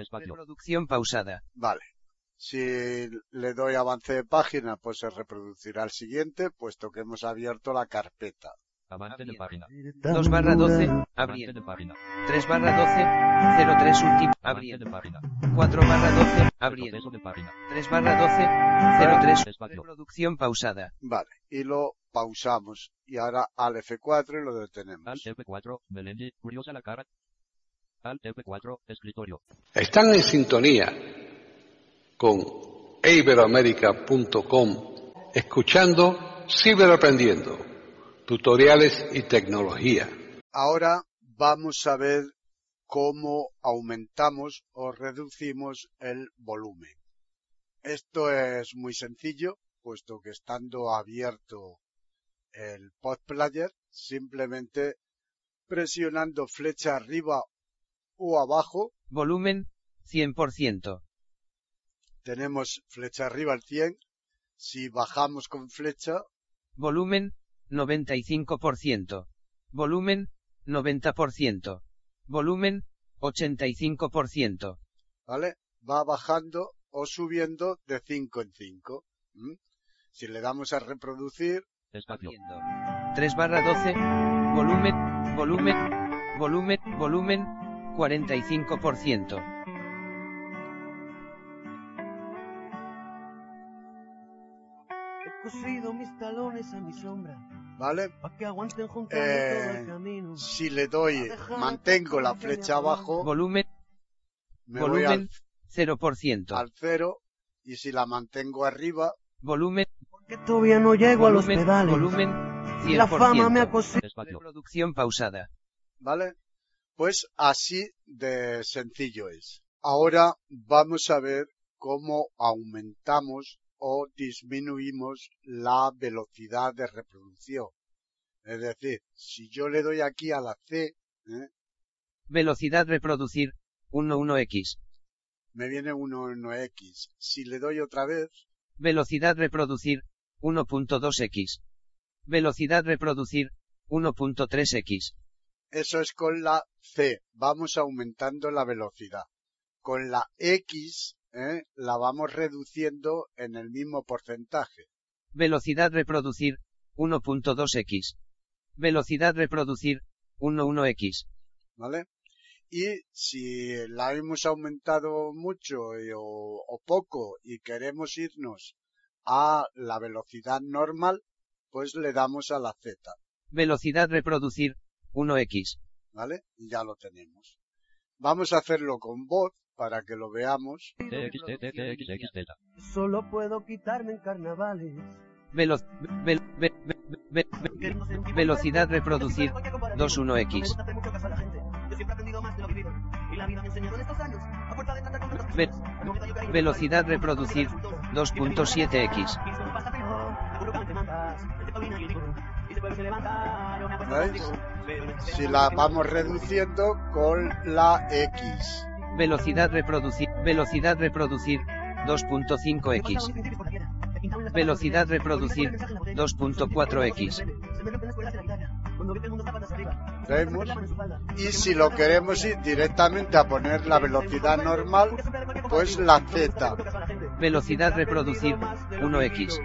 Espacio. Reproducción pausada. Vale. Si le doy avance de página, pues se reproducirá el siguiente, puesto que hemos abierto la carpeta. Avance de página. 2 barra 12, Avance abriendo. de página. 3 barra 12, 03 último, Avance de abriendo. página. 4 barra 12, abriendo. Proceso de página. 3 barra 12, 03, Espacio. reproducción pausada. Vale. Y lo pausamos. Y ahora al F4 y lo detenemos. Alt F4. Melendi. Curiosa la cara. Alt F4. Escritorio. Están en sintonía con iberoamerica.com escuchando Ciberaprendiendo, tutoriales y tecnología. Ahora vamos a ver cómo aumentamos o reducimos el volumen. Esto es muy sencillo, puesto que estando abierto el pod player, simplemente presionando flecha arriba o abajo, Volumen, 100%. Tenemos flecha arriba al 100. Si bajamos con flecha, Volumen, 95%. Volumen, 90%. Volumen, 85%. ¿vale? Va bajando o subiendo de 5 en 5. Si le damos a reproducir, Espacio. 3 barra 12, volumen, volumen, volumen, volumen, 45%. Cosido mis talones a mi sombra, ¿vale? que aguanten Eh, todo el camino. Si le doy, mantengo la flecha abajo, Volumen, me voy al, volumen, 0%. al cero y si la mantengo arriba, Volumen, Que todavía no llego a los volumen, pedales. volumen, y la fama me ha 100%. cosido. Espacio. Reproducción pausada. ¿vale? Pues así de sencillo es. Ahora vamos a ver cómo aumentamos o disminuimos la velocidad de reproducción. Es decir, si yo le doy aquí a la C, ¿eh? Velocidad reproducir, 11x. me viene 1x. Si le doy otra vez, Velocidad reproducir, 1.2x. Velocidad reproducir, 1.3x. eso es con la C. Vamos aumentando la velocidad. Con la X, ¿eh? la vamos reduciendo en el mismo porcentaje. Velocidad reproducir, 1.2x. Velocidad reproducir, 11x. ¿vale? Y si la hemos aumentado mucho y- o, o poco y queremos irnos a la velocidad normal, pues le damos a la Z, Velocidad reproducir, 1x. ¿vale? Y ya lo tenemos. Vamos a hacerlo con voz para que lo veamos. Solo puedo quitarme en carnavales. Velo- ve- ve- ve- Velocidad reproducir, cualquier comparación. 21x. No me gusta hacer mucho caso a la gente. Yo siempre he aprendido más de lo vivido. Y la vida me ha enseñado en estos años. A fuerza de tratar con tantas Ve- personas. Al momento yo caí, Velocidad reproducir, resultó. 2.7x. Y eso no pasa frío. Seguro que aún te mandas. Este Paulina y el Nico. Y se puede se levanta. Yo me acuesto ¿Veis? contigo. Pero me- Si la vamos reduciendo con la X, Velocidad reproducir, velocidad reproducir, 2.5x. Velocidad reproducir, 2.4x. ¿vemos? Y si lo queremos ir directamente a poner la velocidad normal, pues la Z. Velocidad reproducir, 1x.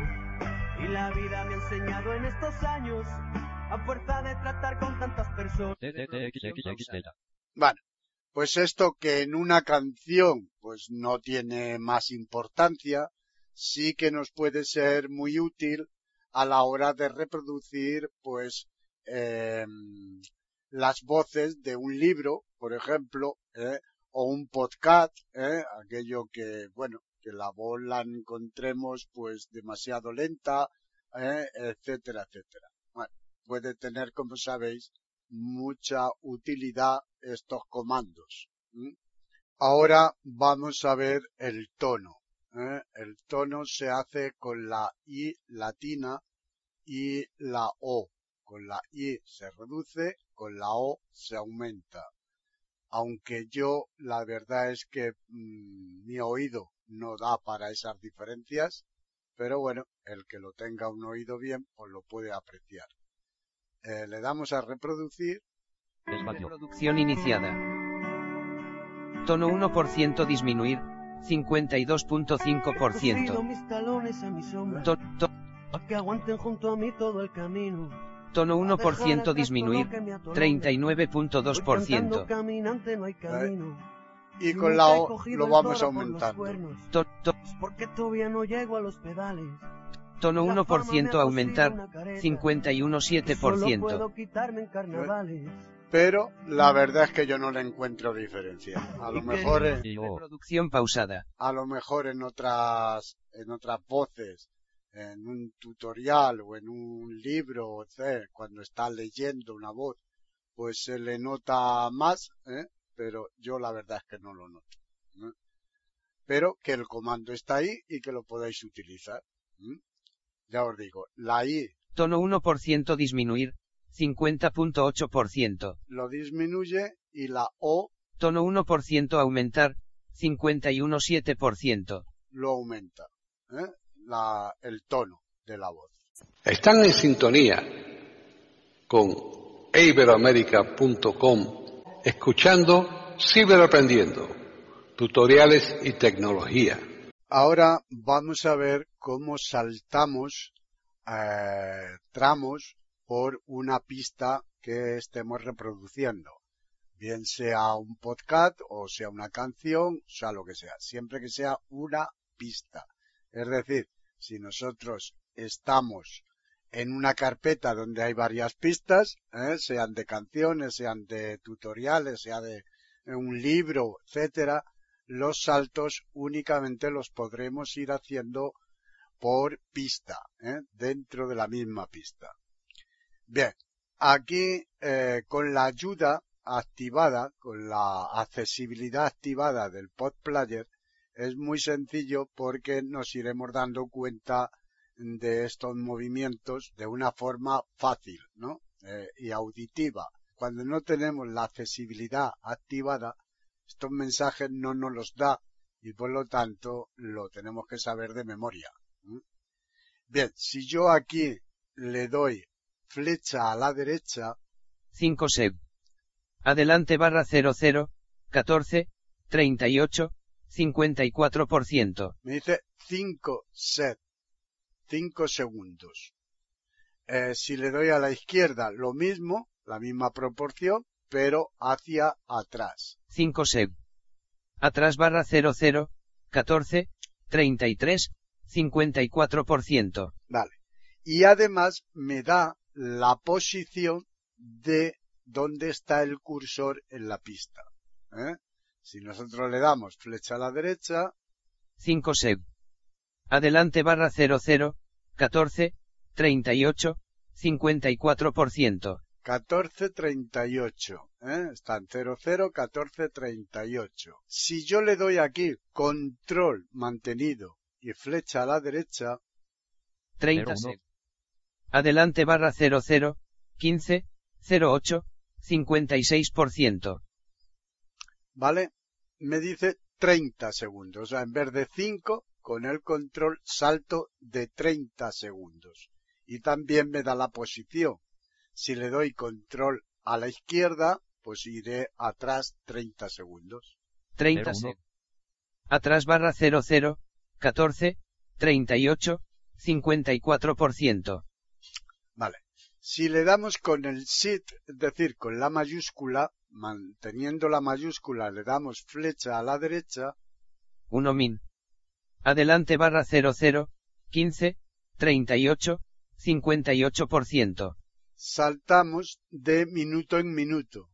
Y la vida me ha enseñado en estos años, a fuerza de tratar con tantas personas. TTXXXZ. Pues esto que en una canción pues no tiene más importancia, sí que nos puede ser muy útil a la hora de reproducir pues em, las voces de un libro, por ejemplo, ¿eh? o un podcast, ¿eh? aquello que, bueno, que la voz la encontremos pues demasiado lenta, ¿eh? etcétera, etcétera. Bueno, puede tener, como sabéis, mucha utilidad estos comandos. Ahora vamos a ver el tono. ¿eh? El tono se hace con la I latina y la O. Con la I se reduce, con la O se aumenta. Aunque yo la verdad es que mm, mi oído no da para esas diferencias, pero bueno, el que lo tenga un oído bien, pues lo puede apreciar. Eh, le damos a reproducir. Espacio. Reproducción iniciada. Tono 1% disminuir, 52.5%. mis talones a mi sombra, To- to- pa' que aguanten junto a mí todo el camino. tono dejar 1% atrás disminuir, todo lo que me atolonga. Voy cantando 39.2%. caminante no hay camino. Y con la O lo vamos aumentando. Porque todavía no llego a los pedales. Tono La fama me ha 1% cosido aumentar, una careta. Solo 51.7%. puedo quitarme en carnavales. Pero la verdad es que yo no le encuentro diferencia. A lo mejor, en- Y O. Reproducción pausada. a lo mejor en otras, en otras voces, en un tutorial o en un libro, etc., cuando está leyendo una voz, pues se le nota más, ¿eh? pero yo la verdad es que no lo noto. ¿eh? Pero que el comando está ahí y que lo podáis utilizar. ¿eh? Ya os digo, la I Tono 1% disminuir, 50.8%. lo disminuye y la O Tono 1% aumentar, 51.7%. lo aumenta. ¿eh? La, el tono de la voz. Están en sintonía con iberoamerica.com escuchando Ciberaprendiendo, tutoriales y tecnología. Ahora vamos a ver cómo saltamos eh, tramos por una pista que estemos reproduciendo. Bien sea un podcast o sea una canción, o sea lo que sea. Siempre que sea una pista. Es decir, si nosotros estamos en una carpeta donde hay varias pistas, ¿eh? sean de canciones, sean de tutoriales, sea de un libro, etcétera, los saltos únicamente los podremos ir haciendo por pista, ¿eh? dentro de la misma pista. Bien, aquí eh, con la ayuda activada, con la accesibilidad activada del Pod Player, es muy sencillo porque nos iremos dando cuenta de estos movimientos de una forma fácil. Eh, y auditiva. Cuando no tenemos la accesibilidad activada, estos mensajes no nos los da y por lo tanto lo tenemos que saber de memoria. Bien, si yo aquí le doy flecha a la derecha, 5 seg. Adelante barra 00, 14, 38, 54%. me dice 5 set, 5 segundos. Eh, si le doy a la izquierda, lo mismo, la misma proporción, pero hacia atrás. 5 seg. Atrás barra 00, 14, 33, 54%. Vale. Y además me da la posición de dónde está el cursor en la pista. ¿eh? Si nosotros le damos flecha a la derecha, 5 seg. Adelante barra 00, 14, 38, 54%. 1438, ¿eh? Están 00, 14, 38. Si yo le doy aquí control mantenido y flecha a la derecha, 30 01. seg. Adelante barra 00, 15, 08, 56%. ¿vale? Me dice 30 segundos. O sea, en vez de 5, con el control salto de 30 segundos. Y también me da la posición. Si le doy control a la izquierda, pues iré atrás 30 segundos. 30 01. seg. Atrás barra 00, 14, 38, 54%. Vale. Si le damos con el SHIFT, es decir, con la mayúscula, manteniendo la mayúscula, le damos flecha a la derecha, 1 min. Adelante barra 00, 15, 38, 58%. Saltamos de minuto en minuto.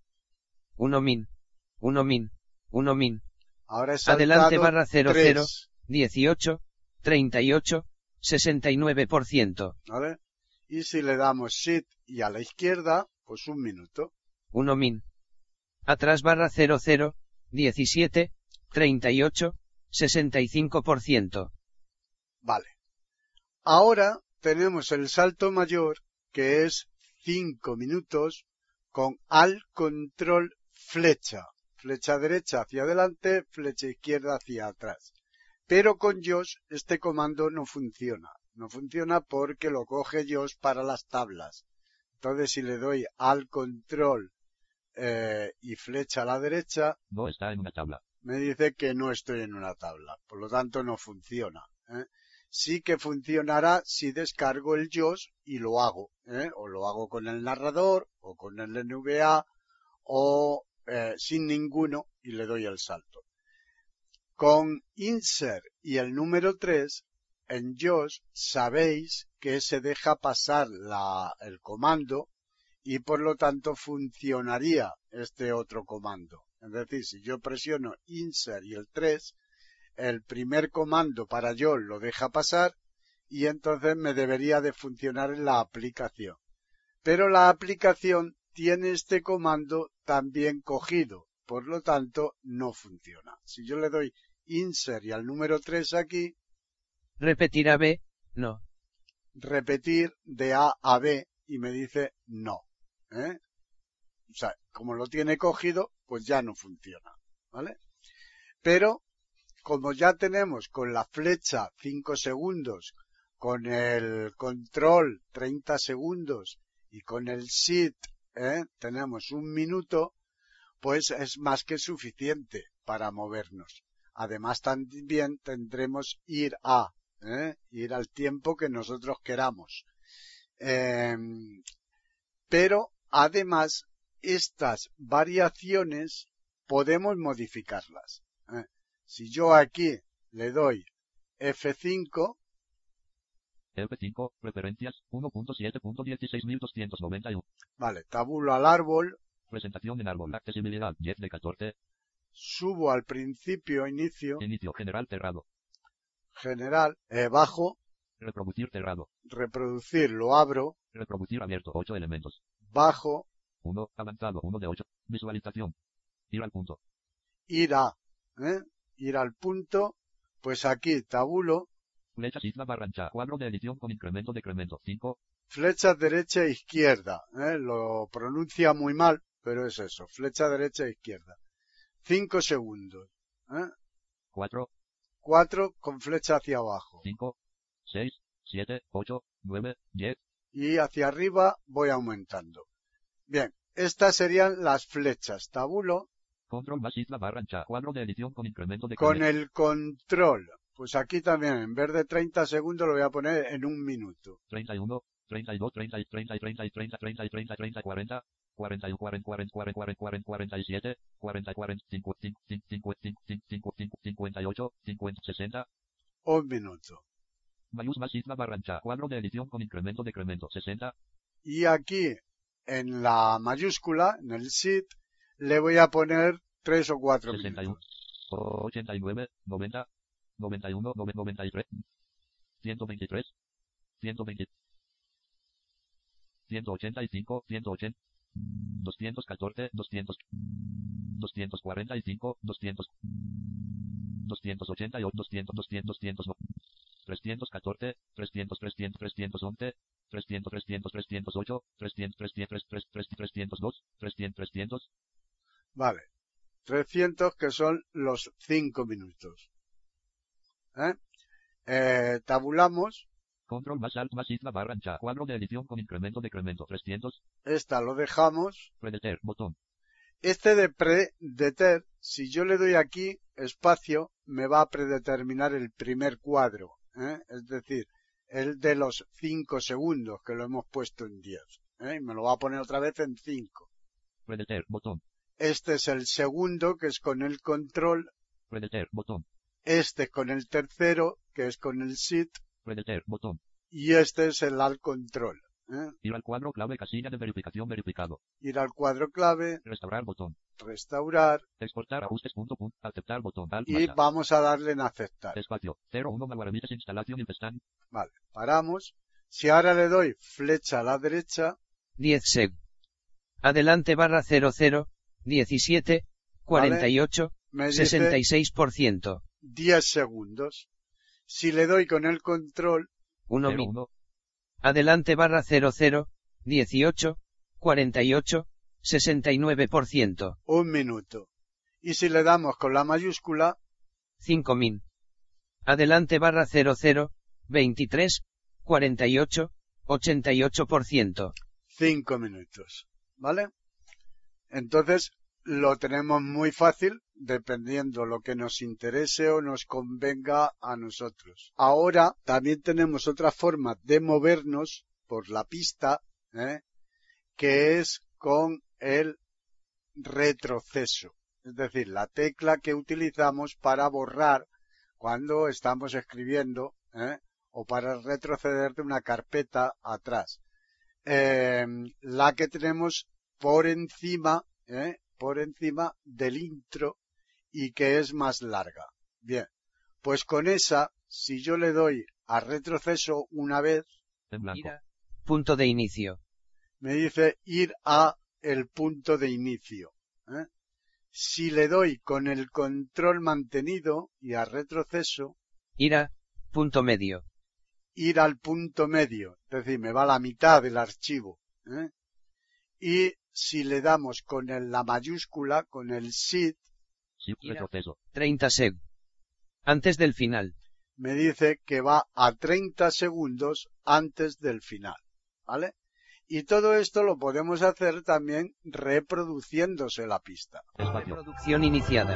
1 min. 1 min. 1 min. Ahora es Adelante barra 00, 18, 38, 69%. ¿vale? Y si le damos Shift y a la izquierda, pues un minuto. 1 min. Atrás barra 00, 17, 38, 65%. Vale. Ahora tenemos el salto mayor, que es 5 minutos con al control flecha. Flecha derecha hacia adelante, flecha izquierda hacia atrás. Pero con Josh este comando no funciona. No funciona porque lo coge Josh para las tablas. Entonces si le doy al control eh, y flecha a la derecha, No está en una tabla. me dice que no estoy en una tabla. Por lo tanto no funciona. ¿eh? Sí que funcionará si descargo el JOS y lo hago. ¿eh? O lo hago con el narrador o con el NVA o eh, sin ninguno y le doy el salto. Con insert y el número 3 en JOS sabéis que se deja pasar el comando y por lo tanto funcionaría este otro comando. Es decir, si yo presiono insert y el 3, el primer comando para yo lo deja pasar y entonces me debería de funcionar en la aplicación. Pero la aplicación tiene este comando también cogido, por lo tanto no funciona. Si yo le doy insert y al número 3 aquí, Repetir a B, no. repetir de A a B y me dice no. ¿eh? O sea, como lo tiene cogido, pues ya no funciona. ¿Vale? Pero, como ya tenemos con la flecha 5 segundos, con el control 30 segundos y con el sit ¿eh? tenemos un minuto, pues es más que suficiente para movernos. Además también tendremos ir a, ¿eh? ir al tiempo que nosotros queramos. Em, pero además estas variaciones podemos modificarlas. Si yo aquí le doy F5, F5, referencias, 1.7.16291. vale, tabulo al árbol, Presentación en árbol. Accesibilidad, 10 de 14. subo al principio, inicio, Inicio, general cerrado. general, eh, bajo, Reproducir cerrado. reproducir, lo abro, Reproducir abierto, 8 elementos. bajo, 1, avanzado, 1 de 8. Visualización. Ir al punto. ir a, ¿eh? Ir al punto, pues aquí tabulo, Flechas isla barrancha. Cuadro de edición con incremento decremento. 5, flecha derecha e izquierda, ¿eh? lo pronuncia muy mal, pero es eso, flecha derecha e izquierda. 5 segundos, ¿eh? 4, 4 con flecha hacia abajo 5, 6, 7, 8, 9, 10. y hacia arriba voy aumentando. Bien, estas serían las flechas, tabulo Control más isla barrancha. Cuadro de edición con incremento con decremento. el control. Pues aquí también, en vez de 30 segundos, lo voy a poner en un minuto. 31, 32, 30, 30, 30, 30, 30, 30, 30, 40, 41, 40, 40, 40, 40, 47, 40, 40, 5, 5, 5, 5, 5, 5, 5, 58, 50, 60. Un minuto. Mayús más isla barrancha. Cuadro de edición con incremento decremento. 60, Y aquí, en la mayúscula, en el sit, le voy a poner 3 o 4 61, minutos. 89, 90, 91, 93, 123, 120, 185, 180, 214, 200, 245, 200, 288, 200, 200, 200, 314, 300, 300, 311, 300, 300, 308, 300, 300, 300, 302, 300, 300, Vale. 300 que son los 5 minutos. ¿Eh? Eh, tabulamos. control más alt más isla barra ancha, cuadro de edición con incremento decremento, 300, Esta lo dejamos. predeter, botón, Este de predeter, si yo le doy aquí espacio, me va a predeterminar el primer cuadro. ¿eh? Es decir, el de los 5 segundos, que lo hemos puesto en 10. ¿eh? Y me lo va a poner otra vez en 5. predeter, botón, Este es el segundo, que es con el control. predeter, botón, Este es con el tercero, que es con el sit. predeter, botón, Y este es el al control. ¿eh? ir al cuadro clave casilla de verificación verificado, Ir al cuadro clave, restaurar botón, restaurar exportar ajustes punto punto, aceptar botón, alt y vamos a darle en aceptar. espacio, 01 Maguarabitas instalación y pestaña, Vale, paramos. Si ahora le doy flecha a la derecha, 10 seg. Adelante barra 00, 17, 48, me dice 66%. 10 segundos. Si le doy con el control, 1 0, min. 1, Adelante barra 00, 18, 48, 69%, un minuto. Y si le damos con la mayúscula, 5 min. Adelante barra 00, 23, 48, 88%. 5 minutos. ¿Vale? Entonces, lo tenemos muy fácil dependiendo lo que nos interese o nos convenga a nosotros. Ahora también tenemos otra forma de movernos por la pista, ¿eh? que es con el retroceso. Es decir, la tecla que utilizamos para borrar cuando estamos escribiendo ¿eh? o para retroceder de una carpeta atrás. Eh, la que tenemos por encima, ¿eh? por encima del intro y que es más larga. Bien, pues con esa, si yo le doy a retroceso una vez, en blanco, Ira. Punto de inicio. me dice ir a el punto de inicio. ¿eh? Si le doy con el control mantenido y a retroceso, Ira. Punto medio. ir al punto medio, es decir, me va a la mitad del archivo. ¿eh? Y si le damos con el- la mayúscula, con el SID, shift Ira. retroceso, 30 seg. Antes del final. me dice que va a 30 segundos antes del final. ¿Vale? Y todo esto lo podemos hacer también reproduciéndose la pista. espacio, Reproducción iniciada.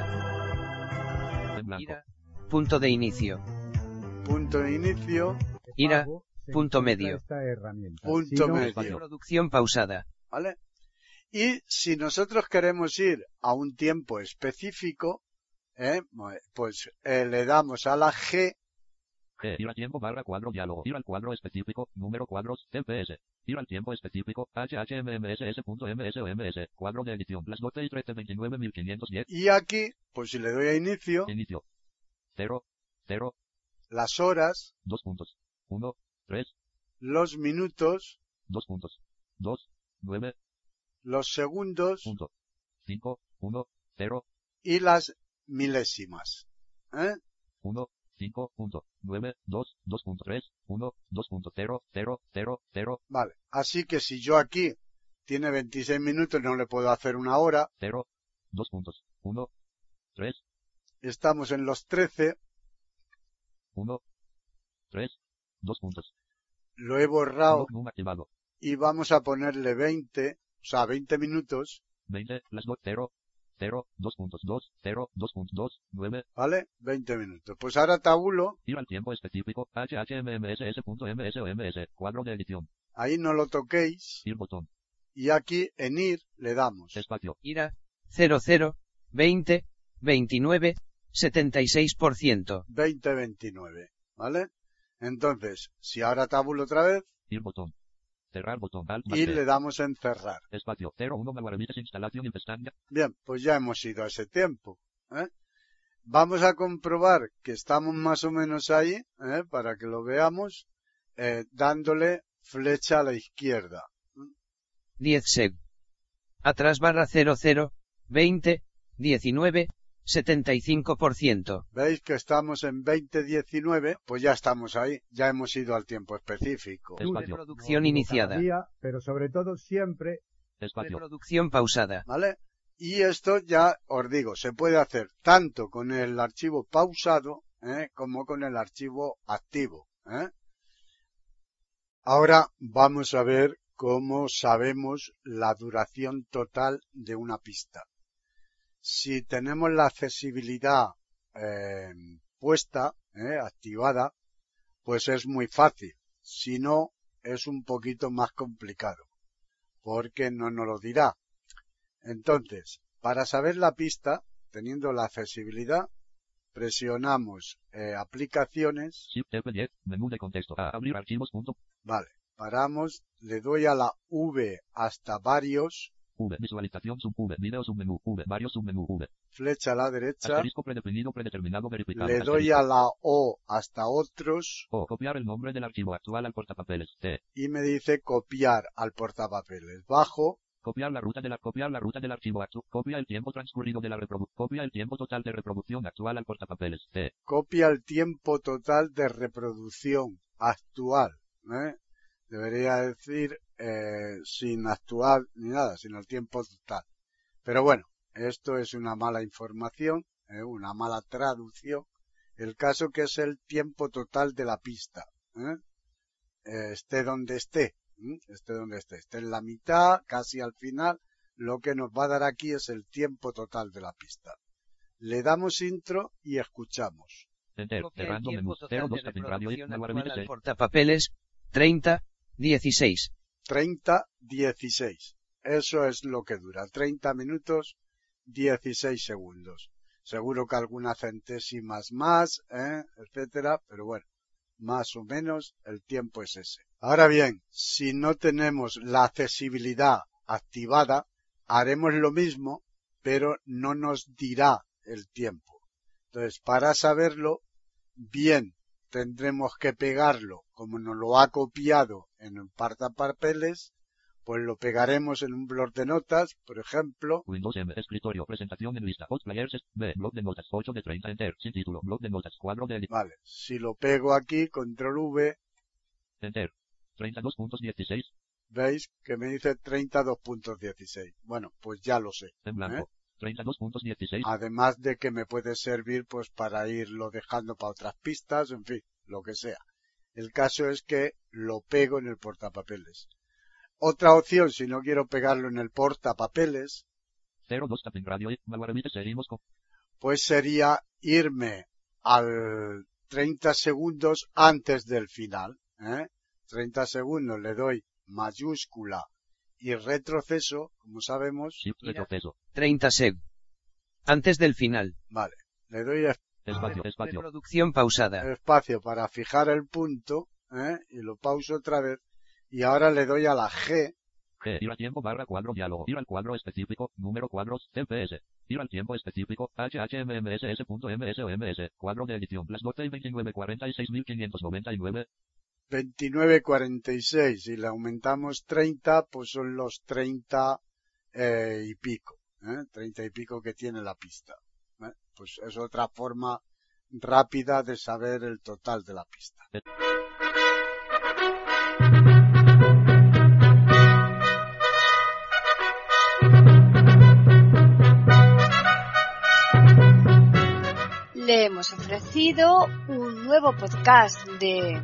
Ira. Punto de inicio. Punto de inicio, Ira. Punto medio. punto medio. Reproducción pausada. ¿Vale? Y si nosotros queremos ir a un tiempo específico, ¿eh? pues eh, le damos a la G, G, ir al tiempo barra cuadro diálogo, ir al cuadro específico, número cuadros, TPS, ir al tiempo específico, HHMMSS.MSOMS, cuadro de edición, las 12 y 13, 29.510, y aquí, pues si le doy a inicio, inicio, 0, 0, las horas, 2 puntos, 1, 3, los minutos, 2 puntos, 2, 9, los segundos punto, 5, 1, 0, y las milésimas. ¿eh? 1, 5, punto, 9, 2, 2.3, 1, 2.0, 0, 0, 0, Vale. Así que si yo aquí tiene 26 minutos, no le puedo hacer una hora. 0, 2 puntos, 1, 3, Estamos en los 13. 1, 3, 2 puntos, Lo he borrado y vamos a ponerle 20, o sea, 20 minutos, 20, las 2, 0, 0, 2 puntos, 2, 0, 2.2, 9, ¿vale? 20 minutos. Pues ahora tabulo, ir al tiempo específico, HHMMSS.MSOMS, cuadro de edición, ahí no lo toquéis, ir botón, y aquí en ir le damos. espacio, Ira. 00, 20, 29, 76%. 20-29, ¿vale? Entonces, si ahora tabulo otra vez ir botón, cerrar botón, alt y le damos en cerrar. espacio, 01 Maguaremites instalación pestaña, Bien, pues ya hemos ido a ese tiempo. ¿eh? Vamos a comprobar que estamos más o menos ahí, ¿eh? para que lo veamos, eh, dándole flecha a la izquierda. 10 seg. Atrás barra 00, 20, 19, 75%. ¿Veis que estamos en 2019? Pues ya estamos ahí, ya hemos ido al tiempo específico. espacio, Reproducción iniciada. pero sobre todo siempre espacio, Reproducción pausada. ¿Vale? Y esto ya os digo, se puede hacer tanto con el archivo pausado ¿eh? como con el archivo activo. ¿eh? Ahora vamos a ver cómo sabemos la duración total de una pista. Si tenemos la accesibilidad eh, puesta, ¿eh? activada, pues es muy fácil. Si no, es un poquito más complicado, porque no nos lo dirá. Entonces, para saber la pista, teniendo la accesibilidad, presionamos eh, aplicaciones, shift F10, menú de contexto, a abrir archivos, punto, vale, paramos, le doy a la V hasta varios, V, visualización, sub V, video submenú, V, varios submenú, V, flecha a la derecha, asterisco predefinido, predeterminado, verificado, le doy asterisco. a la O hasta otros O copiar el nombre del archivo actual al portapapeles. T. y me dice copiar al portapapeles. Bajo Copiar la ruta de la copiar la ruta del archivo actual. Copia el tiempo transcurrido de la reproducción. Copia el tiempo total de reproducción actual al portapapeles. C. Copia el tiempo total de reproducción actual. ¿eh? Debería decir eh, sin actual ni nada, sino el tiempo total. Pero bueno, esto es una mala información, ¿eh? una mala traducción. El caso que es el tiempo total de la pista. ¿eh? Eh, esté donde esté, esté donde esté, esté en la mitad, casi al final, lo que nos va a dar aquí es el tiempo total de la pista. Le damos intro y escuchamos. Enter. Cerrando menú. tiempo total 02 de Taping Radio. portapapeles, 30, 16. 30, 16. Eso es lo que dura. 30 minutos, 16 segundos. Seguro que algunas centésimas más, ¿eh? etcétera, pero bueno, más o menos el tiempo es ese. Ahora bien, si no tenemos la accesibilidad activada, haremos lo mismo, pero no nos dirá el tiempo. Entonces, para saberlo, bien tendremos que pegarlo como nos lo ha copiado en un papeles, pues lo pegaremos en un blog de notas, por ejemplo, Windows M. Escritorio. Presentación en lista. Host Players. B. Blog de notas. 8 de 30. Enter. Sin título. Blog de notas. Cuadro de vale, si lo pego aquí, control V, Enter. 32.16. veis que me dice 32.16. Bueno, pues ya lo sé. En blanco. 32.16. Además de que me puede servir pues para irlo dejando para otras pistas, en fin, lo que sea. El caso es que lo pego en el portapapeles. Otra opción, si no quiero pegarlo en el portapapeles, 02 Taping Radio. Naguará BTC. Seguimos con. pues sería irme al 30 segundos antes del final. ¿eh? 30 segundos le doy mayúscula y retroceso, como sabemos. Mira. Retroceso. 30 seg. Antes del final. vale, le doy Espacio. Espacio. Reproducción pausada. espacio para fijar el punto ¿eh? y lo pauso otra vez y ahora le doy a la G, G. Ir al tiempo barra cuadro diálogo. Ir al cuadro específico. Número cuadros. CPS. Ir al tiempo específico. HHMMSS.ms o MS. Cuadro de edición. Las 12 y 29 46.599. 2946 y le aumentamos 30 pues son los 30 eh, y pico, ¿eh? 30 y pico que tiene la pista. Pues es otra forma rápida de saber el total de la pista. Le hemos ofrecido un nuevo podcast de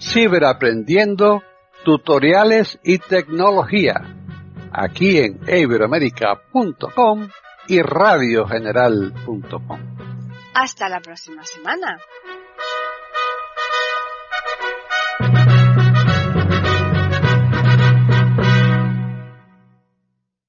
Ciberaprendiendo, tutoriales y tecnología. Aquí en iberoamerica.com y radiogeneral.com. Hasta la próxima semana.